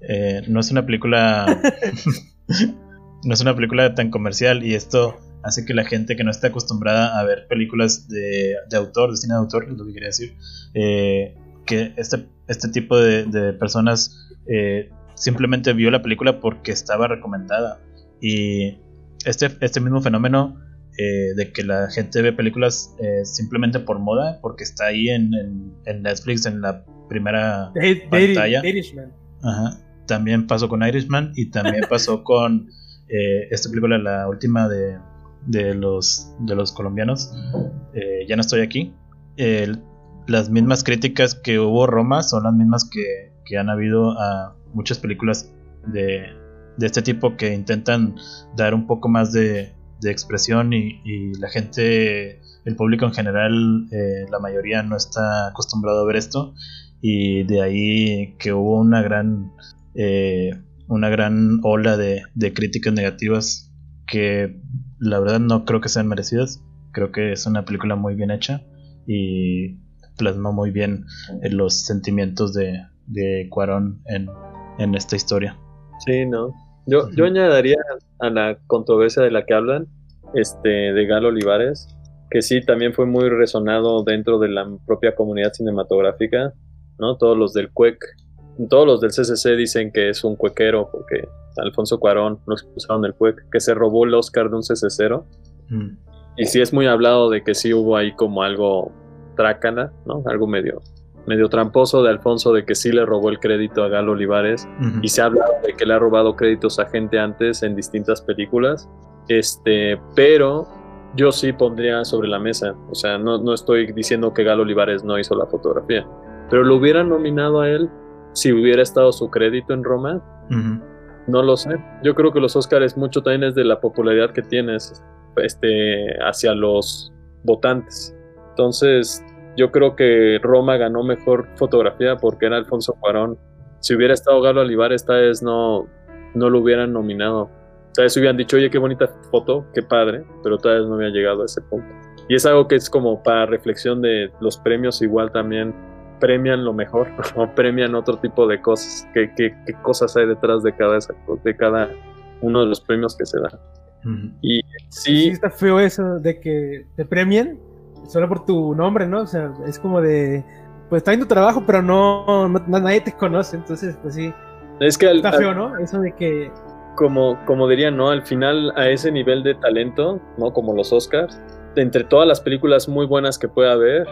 Eh, no es una película... [laughs] [laughs] no es una película tan comercial y esto hace que la gente que no esté acostumbrada a ver películas de, autor, de cine de autor, es lo que quería decir, que este, este tipo de, de personas simplemente vio la película porque estaba recomendada. Y este, este mismo fenómeno eh, de que la gente ve películas eh, simplemente por moda, porque está ahí en, Netflix en la primera pantalla. También pasó con Irishman y también [laughs] pasó con eh, esta película, la última de, de, los, de los colombianos. ya no estoy aquí. las mismas críticas que hubo Roma son las mismas que, que han habido a muchas películas de, de este tipo que intentan dar un poco más de, de expresión y, la gente, el público en general, eh, la mayoría no está acostumbrado a ver esto y de ahí que hubo una gran, eh, una gran ola de, críticas negativas que la verdad no creo que sean merecidas. Creo que es una película muy bien hecha y plasmó muy bien eh, los sentimientos de, de Cuarón en, en esta historia. Sí, no. Yo, yo añadiría a la controversia de la que hablan, este, de Galo Olivares, que sí también fue muy resonado dentro de la propia comunidad cinematográfica, ¿no? Todos los del CUEC, todos los del CCC dicen que es un cuequero porque Alfonso Cuarón lo expulsaron del CUEC, que se robó el Oscar de un CC0. Mm. Y sí es muy hablado de que sí hubo ahí como algo trácana, ¿no? Algo medio medio tramposo de Alfonso de que sí le robó el crédito a Galo Olivares y se ha hablado de que le ha robado créditos a gente antes en distintas películas. Este, pero yo sí pondría sobre la mesa, o sea, no, no estoy diciendo que Galo Olivares no hizo la fotografía, pero lo hubieran nominado a él si hubiera estado su crédito en Roma. No lo sé. Yo creo que los Oscars mucho también es de la popularidad que tienes este, hacia los votantes. Entonces, yo creo que Roma ganó mejor fotografía porque era Alfonso Cuarón. Si hubiera estado Galo Olivares, esta vez no, no lo hubieran nominado. Tal vez hubieran dicho, oye, qué bonita foto, qué padre, pero tal vez no había llegado a ese punto. Y es algo que es como para reflexión de los premios, igual también premian lo mejor [laughs] o premian otro tipo de cosas. ¿Qué, qué, qué cosas hay detrás de cada, de cada uno de los premios que se dan? Y sí, sí. está feo eso de que te premien solo por tu nombre, ¿no? O sea, es como de. Pues está en tu trabajo, pero no, nadie te conoce, entonces, pues sí. Es que está feo, ¿no? Eso de que. Como, como dirían, ¿no? Al final, a ese nivel de talento, ¿no? Como los Oscars, entre todas las películas muy buenas que pueda haber,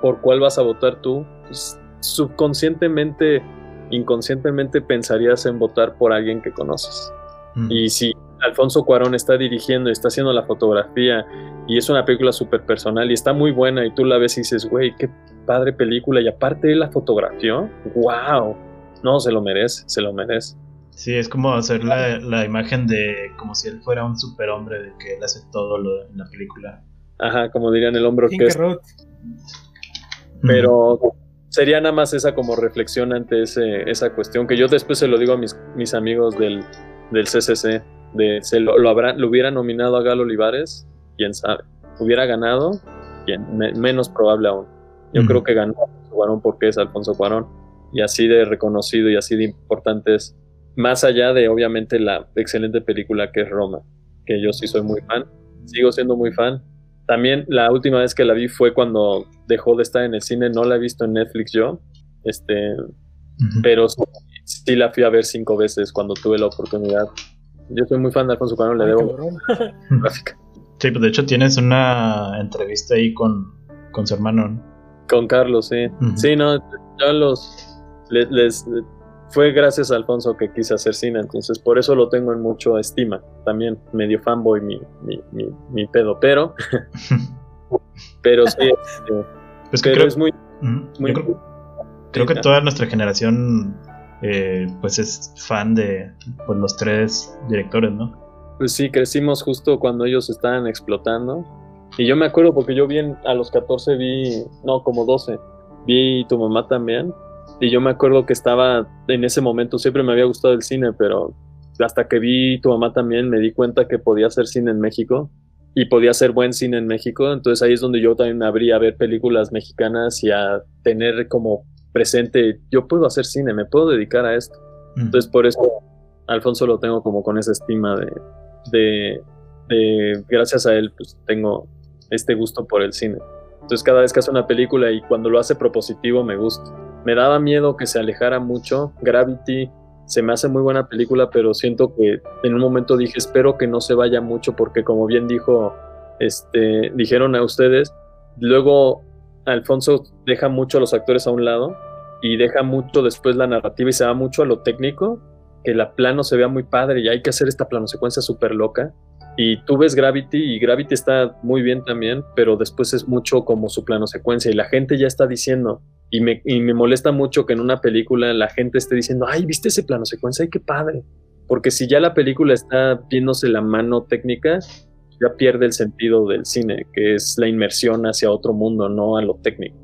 ¿por cuál vas a votar tú? Pues, subconscientemente, inconscientemente pensarías en votar por alguien que conoces. Mm. Y si Alfonso Cuarón está dirigiendo, está haciendo la fotografía y es una película súper personal y está muy buena y tú la ves y dices, güey, qué padre película y aparte de la fotografía, wow, no, se lo merece, se lo merece. Sí, es como hacer la, imagen de como si él fuera un superhombre, de que él hace todo lo en la película. Ajá, como dirían el hombro que es. Pero sería nada más esa como reflexión ante ese, esa cuestión, que yo después se lo digo a mis, mis amigos del, del CCC, de se lo, lo, habrán, lo hubiera nominado a Galo Olivares quién sabe. Hubiera ganado, ¿quién? menos probable aún. Yo creo que ganó Alfonso Cuarón porque es Alfonso Cuarón. Y así de reconocido y así de importante es. Más allá de, obviamente, la excelente película que es Roma, que yo sí soy muy fan. Sigo siendo muy fan. También la última vez que la vi fue cuando dejó de estar en el cine. No la he visto en Netflix yo. Este, Pero sí, la fui a ver cinco veces cuando tuve la oportunidad. Yo soy muy fan de Alfonso Cuarón, le debo. [laughs] Sí, pues de hecho tienes una entrevista ahí con, con su hermano. Con Carlos, sí. Sí, no, yo los les, fue gracias a Alfonso que quise hacer cine, entonces por eso lo tengo en mucho estima. También medio fanboy mi, mi, mi, pedo, pero [laughs] pero sí, este, pues creo, es muy, creo, que toda nuestra generación eh, pues es fan de pues, los tres directores, ¿no? Pues sí, crecimos justo cuando ellos estaban explotando. Y yo me acuerdo porque yo vi a los 14 vi, no, como 12, vi tu mamá también. Y yo me acuerdo que estaba en ese momento, siempre me había gustado el cine, pero hasta que vi tu mamá también me di cuenta que podía hacer cine en México y podía hacer buen cine en México. Entonces ahí es donde yo también me abrí a ver películas mexicanas y a tener como presente, yo puedo hacer cine, me puedo dedicar a esto. Entonces por eso Alfonso lo tengo como con esa estima de, de, gracias a él, pues tengo este gusto por el cine. Entonces cada vez que hace una película y cuando lo hace propositivo me gusta. Me daba miedo que se alejara mucho. Gravity se me hace muy buena película, pero siento que en un momento dije, espero que no se vaya mucho porque como bien dijo, este, dijeron a ustedes, luego Alfonso deja mucho a los actores a un lado y deja mucho después la narrativa y se va mucho a lo técnico que la plano se vea muy padre y hay que hacer esta plano secuencia súper loca. Y tú ves Gravity y Gravity está muy bien también, pero después es mucho como su plano secuencia y la gente ya está diciendo, y me, y me molesta mucho que en una película la gente esté diciendo, ay, ¿viste ese plano secuencia? ¡Ay, qué padre! Porque si ya la película está viéndose la mano técnica, ya pierde el sentido del cine, que es la inmersión hacia otro mundo, no a lo técnico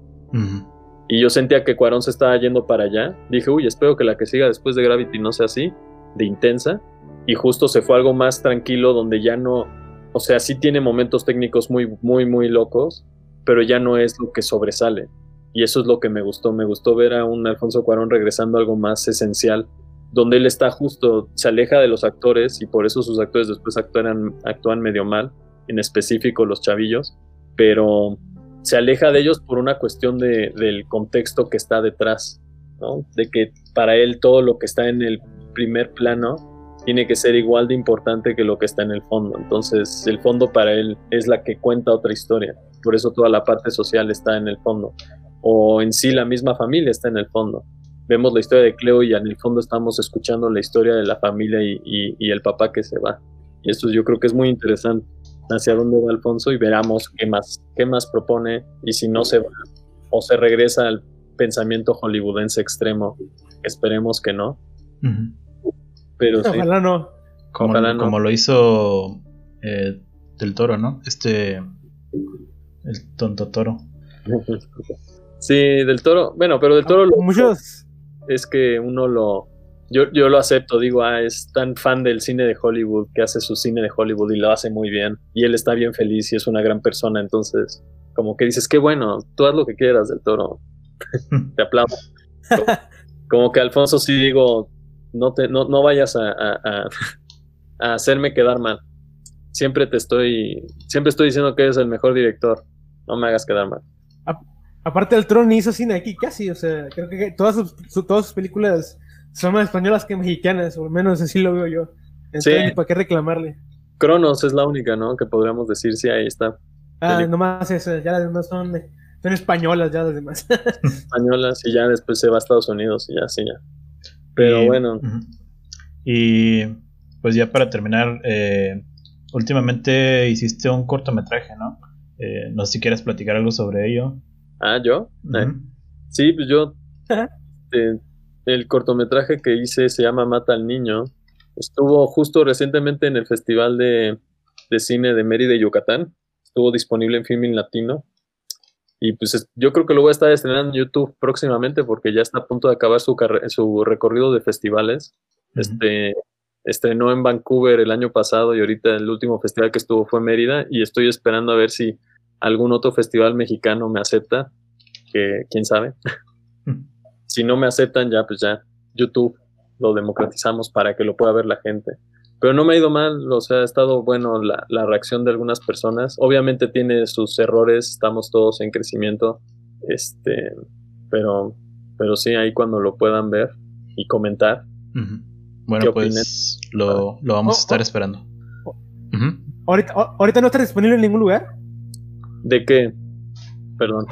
y yo sentía que Cuarón se estaba yendo para allá. Dije, uy, espero que la que siga después de Gravity no sea así, de intensa. Y justo se fue algo más tranquilo donde ya no, o sea, sí tiene momentos técnicos muy, muy, muy locos, pero ya no es lo que sobresale. Y eso es lo que me gustó. Me gustó ver a un Alfonso Cuarón regresando a algo más esencial, donde él está justo, se aleja de los actores y por eso sus actores después actúan, actúan medio mal, en específico los chavillos, pero se aleja de ellos por una cuestión de, del contexto que está detrás, ¿no? De que para él todo lo que está en el primer plano tiene que ser igual de importante que lo que está en el fondo. Entonces, el fondo para él es la que cuenta otra historia. Por eso toda la parte social está en el fondo. O en sí la misma familia está en el fondo. Vemos la historia de Cleo y en el fondo estamos escuchando la historia de la familia y, el papá que se va. Y esto yo creo que es muy interesante hacia dónde va Alfonso y veramos qué más, qué más propone y si no se va o se regresa al pensamiento hollywoodense extremo. Esperemos que no. Pero Ojalá no. Como, como lo hizo eh, del toro, ¿no? Este. El tonto toro. sí, del toro. Bueno, pero del toro. Muchos. Es que uno lo yo, yo lo acepto, digo, ah, es tan fan del cine de Hollywood que hace su cine de Hollywood y lo hace muy bien. Y él está bien feliz y es una gran persona, entonces, como que dices, qué bueno, tú haz lo que quieras del toro. [laughs] te aplaudo. Como, que Alfonso sí digo, no, te, no, no vayas a, a, [laughs] a, hacerme quedar mal. Siempre te estoy, siempre estoy diciendo que eres el mejor director. No me hagas quedar mal. aparte del Tron hizo cine aquí casi, o sea, creo que todas todas sus películas son más españolas que mexicanas, o al menos así lo veo yo. Entonces, ¿para qué reclamarle? Cronos es la única, ¿no? Que podríamos decir, sí, ahí está. Ah, nomás eso, ya las demás son, son españolas, ya las demás. [laughs] españolas, y ya después se va a Estados Unidos, y ya, sí, ya. Pero bueno. Y pues ya para terminar, eh, últimamente hiciste un cortometraje, ¿no? Eh, no sé si quieres platicar algo sobre ello. Ah, ¿yo? Eh, sí, pues yo [laughs] el cortometraje que hice se llama Mata al Niño. Estuvo justo recientemente en el Festival de, Cine de Mérida, Yucatán. Estuvo disponible en Filming Latino. Y pues yo creo que lo voy a estar estrenando en YouTube próximamente porque ya está a punto de acabar su, su recorrido de festivales. Este, estrenó en Vancouver el año pasado y ahorita el último festival que estuvo fue Mérida y estoy esperando a ver si algún otro festival mexicano me acepta, que quién sabe. si no me aceptan ya, pues ya YouTube lo democratizamos para que lo pueda ver la gente. Pero no me ha ido mal, o sea, ha estado bueno la, la reacción de algunas personas. Obviamente tiene sus errores, estamos todos en crecimiento, este, pero, pero sí, ahí cuando lo puedan ver y comentar. Bueno, ¿Qué pues lo, lo vamos a Oh, estar oh. esperando. Oh. Ahorita, ahorita no está disponible en ningún lugar. ¿De qué? Perdón.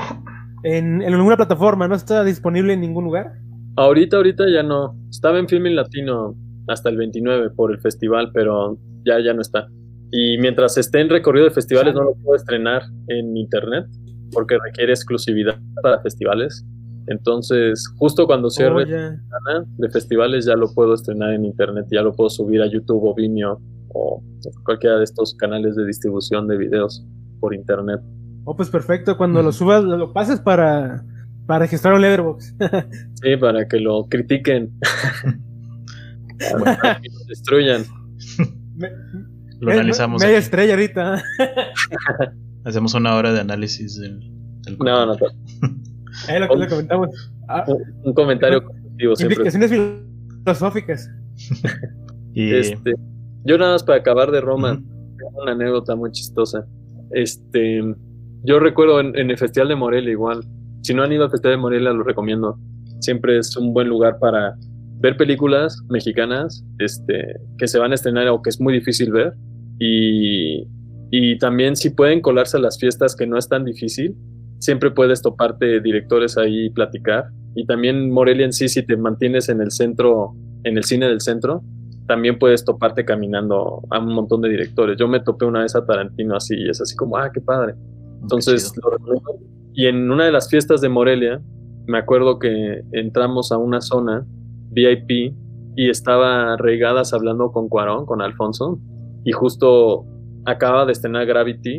En, en ninguna plataforma, no está disponible en ningún lugar. Ahorita, ahorita ya no. Estaba en Filming Latino hasta el 29 por el festival, pero ya, ya no está. Y mientras esté en recorrido de festivales no lo puedo estrenar en internet porque requiere exclusividad para festivales. Entonces, justo cuando Oh, cierre ya. semana de festivales ya lo puedo estrenar en internet, ya lo puedo subir a YouTube o Vimeo o cualquiera de estos canales de distribución de videos por internet. Oh, pues perfecto. Cuando lo subas, lo, lo pases para, para registrar un Letterboxd. [laughs] Sí, para que lo critiquen. [laughs] para [laughs] que lo destruyan. Me- Lo analizamos. Media aquí. estrella ahorita. [laughs] Hacemos una hora de análisis del, del No, no, no. Ahí lo que le comentamos. Ah, Un, comentario constructivo siempre. implicaciones filosóficas. [laughs] Y Este, yo nada más para acabar de Roma, una anécdota muy chistosa. Este, yo recuerdo en, en el Festival de Morelia igual. Si no han ido al Festival de Morelia, lo recomiendo. Siempre es un buen lugar para ver películas mexicanas este, que se van a estrenar o que es muy difícil ver. Y, y también si pueden colarse a las fiestas, que no es tan difícil, siempre puedes toparte directores ahí y platicar. Y también Morelia en sí, si te mantienes en el centro, en el cine del centro, también puedes toparte caminando a un montón de directores. Yo me topé una vez a Tarantino así y es así como, ah, qué padre. Entonces, chido. lo recomiendo. y en una de las fiestas de Morelia, me acuerdo que entramos a una zona VIP y estaba Regadas hablando con Cuarón, con Alfonso, y justo acaba de estrenar Gravity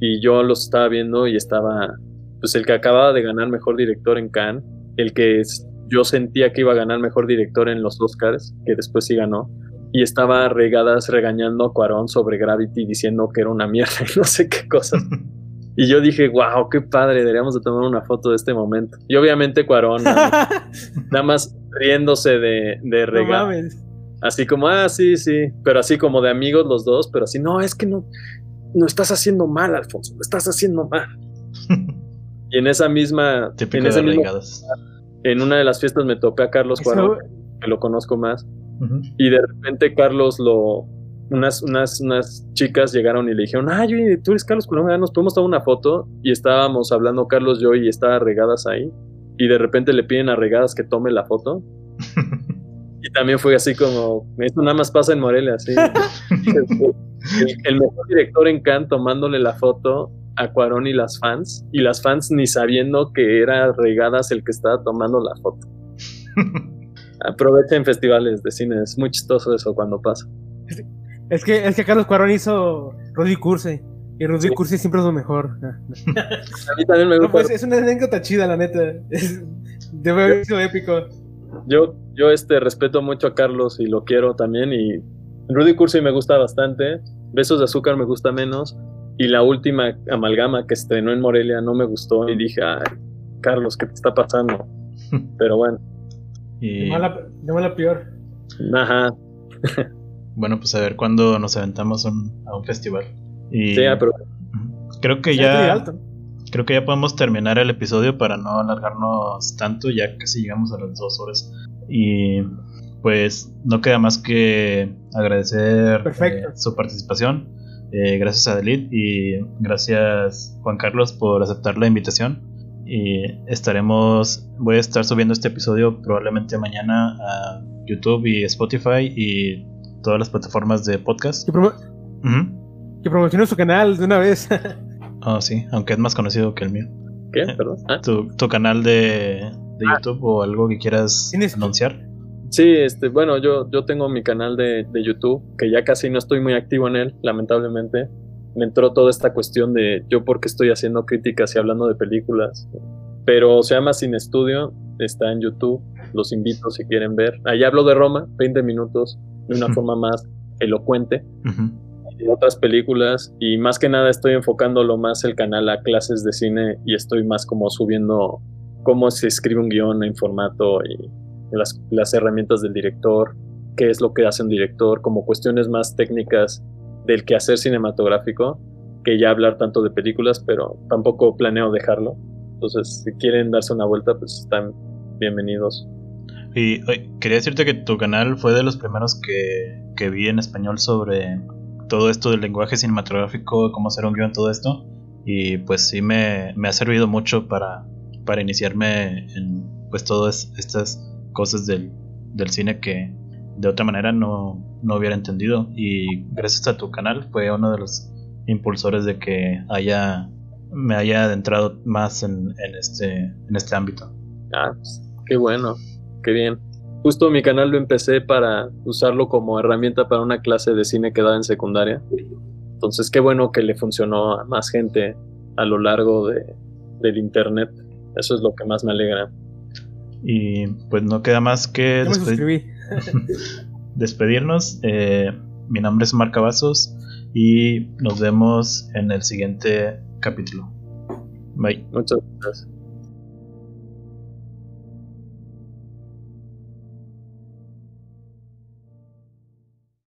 y yo los estaba viendo y estaba, pues el que acababa de ganar mejor director en Cannes, el que yo sentía que iba a ganar mejor director en los Oscars, que después sí ganó, y estaba Regadas regañando a Cuarón sobre Gravity diciendo que era una mierda y [laughs] no sé qué cosas. [laughs] Y yo dije, wow, qué padre, deberíamos de tomar una foto de este momento. Y obviamente Cuarón nada, [laughs] nada más riéndose de, de no. Así como, ah, sí, sí, pero así como de amigos los dos, pero así, no, es que no, no estás haciendo mal, Alfonso, lo estás haciendo mal. [laughs] Y en esa misma, Típico en, mismo- regadas. en una de las fiestas me topé a Carlos Cuarón, que lo conozco más, y de repente Carlos lo, unas, unas, unas chicas llegaron y le dijeron, ay, oye, tú eres Carlos Cuarón, nos podemos tomar una foto, y estábamos hablando Carlos, yo, y estaba regadas ahí, y de repente le piden a regadas que tome la foto, [laughs] y también fue así como, esto nada más pasa en Morelia, así. el, [laughs] el mejor director en Cannes tomándole la foto a Cuarón y las fans, y las fans ni sabiendo que era Regadas el que estaba tomando la foto. [laughs] Aprovechen festivales de cine, es muy chistoso eso cuando pasa. Es que, es que Carlos Cuarón hizo Rudy Curse. Y Rudy Sí. Curse siempre es lo mejor. [laughs] Ah, A mí también me No, gusta. pues, es una anécdota chida, la neta. Es- debe haber sido épico. Yo, yo este, respeto mucho a Carlos y lo quiero también. Y Rudy Cursi me gusta bastante. Besos de azúcar me gusta menos. Y la última amalgama que estrenó en Morelia no me gustó. Y dije, ay, Carlos, ¿qué te está pasando? [laughs] Pero bueno, De Y mala, de mala peor. ajá. Bueno, pues a ver cuándo nos aventamos un- a un festival. Y Sí, pero Ujú. creo que ya alto. creo que ya podemos terminar el episodio para no alargarnos tanto, ya casi llegamos a las dos horas. Y pues no queda más que agradecer eh, su participación. Eh, gracias a Delit y gracias Juan Carlos por aceptar la invitación. Y estaremos, voy a estar subiendo este episodio probablemente mañana a YouTube y Spotify y todas las plataformas de podcast. Que, promo- que promocione su canal de una vez. Oh, [laughs] sí, aunque es más conocido que el mío. ¿qué? Perdón. Ah, tu, tu canal de, de YouTube o algo que quieras ¿Tienes- anunciar. Sí, este, bueno, yo, yo tengo mi canal de, de YouTube, que ya casi no estoy muy activo en él, lamentablemente. Me entró toda esta cuestión de yo porque estoy haciendo críticas y hablando de películas. Pero se llama Sin Estudio, está en YouTube, los invito si quieren ver. Ahí hablo de Roma, 20 minutos, de una forma más elocuente de otras películas y más que nada estoy enfocándolo más el canal a clases de cine y estoy más como subiendo cómo se escribe un guion en formato y las, las herramientas del director, qué es lo que hace un director, como cuestiones más técnicas del quehacer cinematográfico, que ya hablar tanto de películas, pero tampoco planeo dejarlo. Entonces, si quieren darse una vuelta, pues están bienvenidos. Y quería decirte que tu canal fue de los primeros que, que vi en español sobre todo esto del lenguaje cinematográfico, cómo hacer un guion, todo esto. Y pues sí me, me ha servido mucho para, para iniciarme en pues todas estas cosas del, del cine que de otra manera no, no hubiera entendido. Y gracias a tu canal fue uno de los impulsores de que haya me haya adentrado más en, en este en este ámbito. Ah, qué bueno, qué bien. Justo mi canal lo empecé para usarlo como herramienta para una clase de cine que daba en secundaria. Entonces, qué bueno que le funcionó a más gente a lo largo de, del internet. Eso es lo que más me alegra. Y pues no queda más que [laughs] despedirnos. Eh, mi nombre es Marca Vasos y nos vemos en el siguiente capítulo. Bye. Muchas gracias.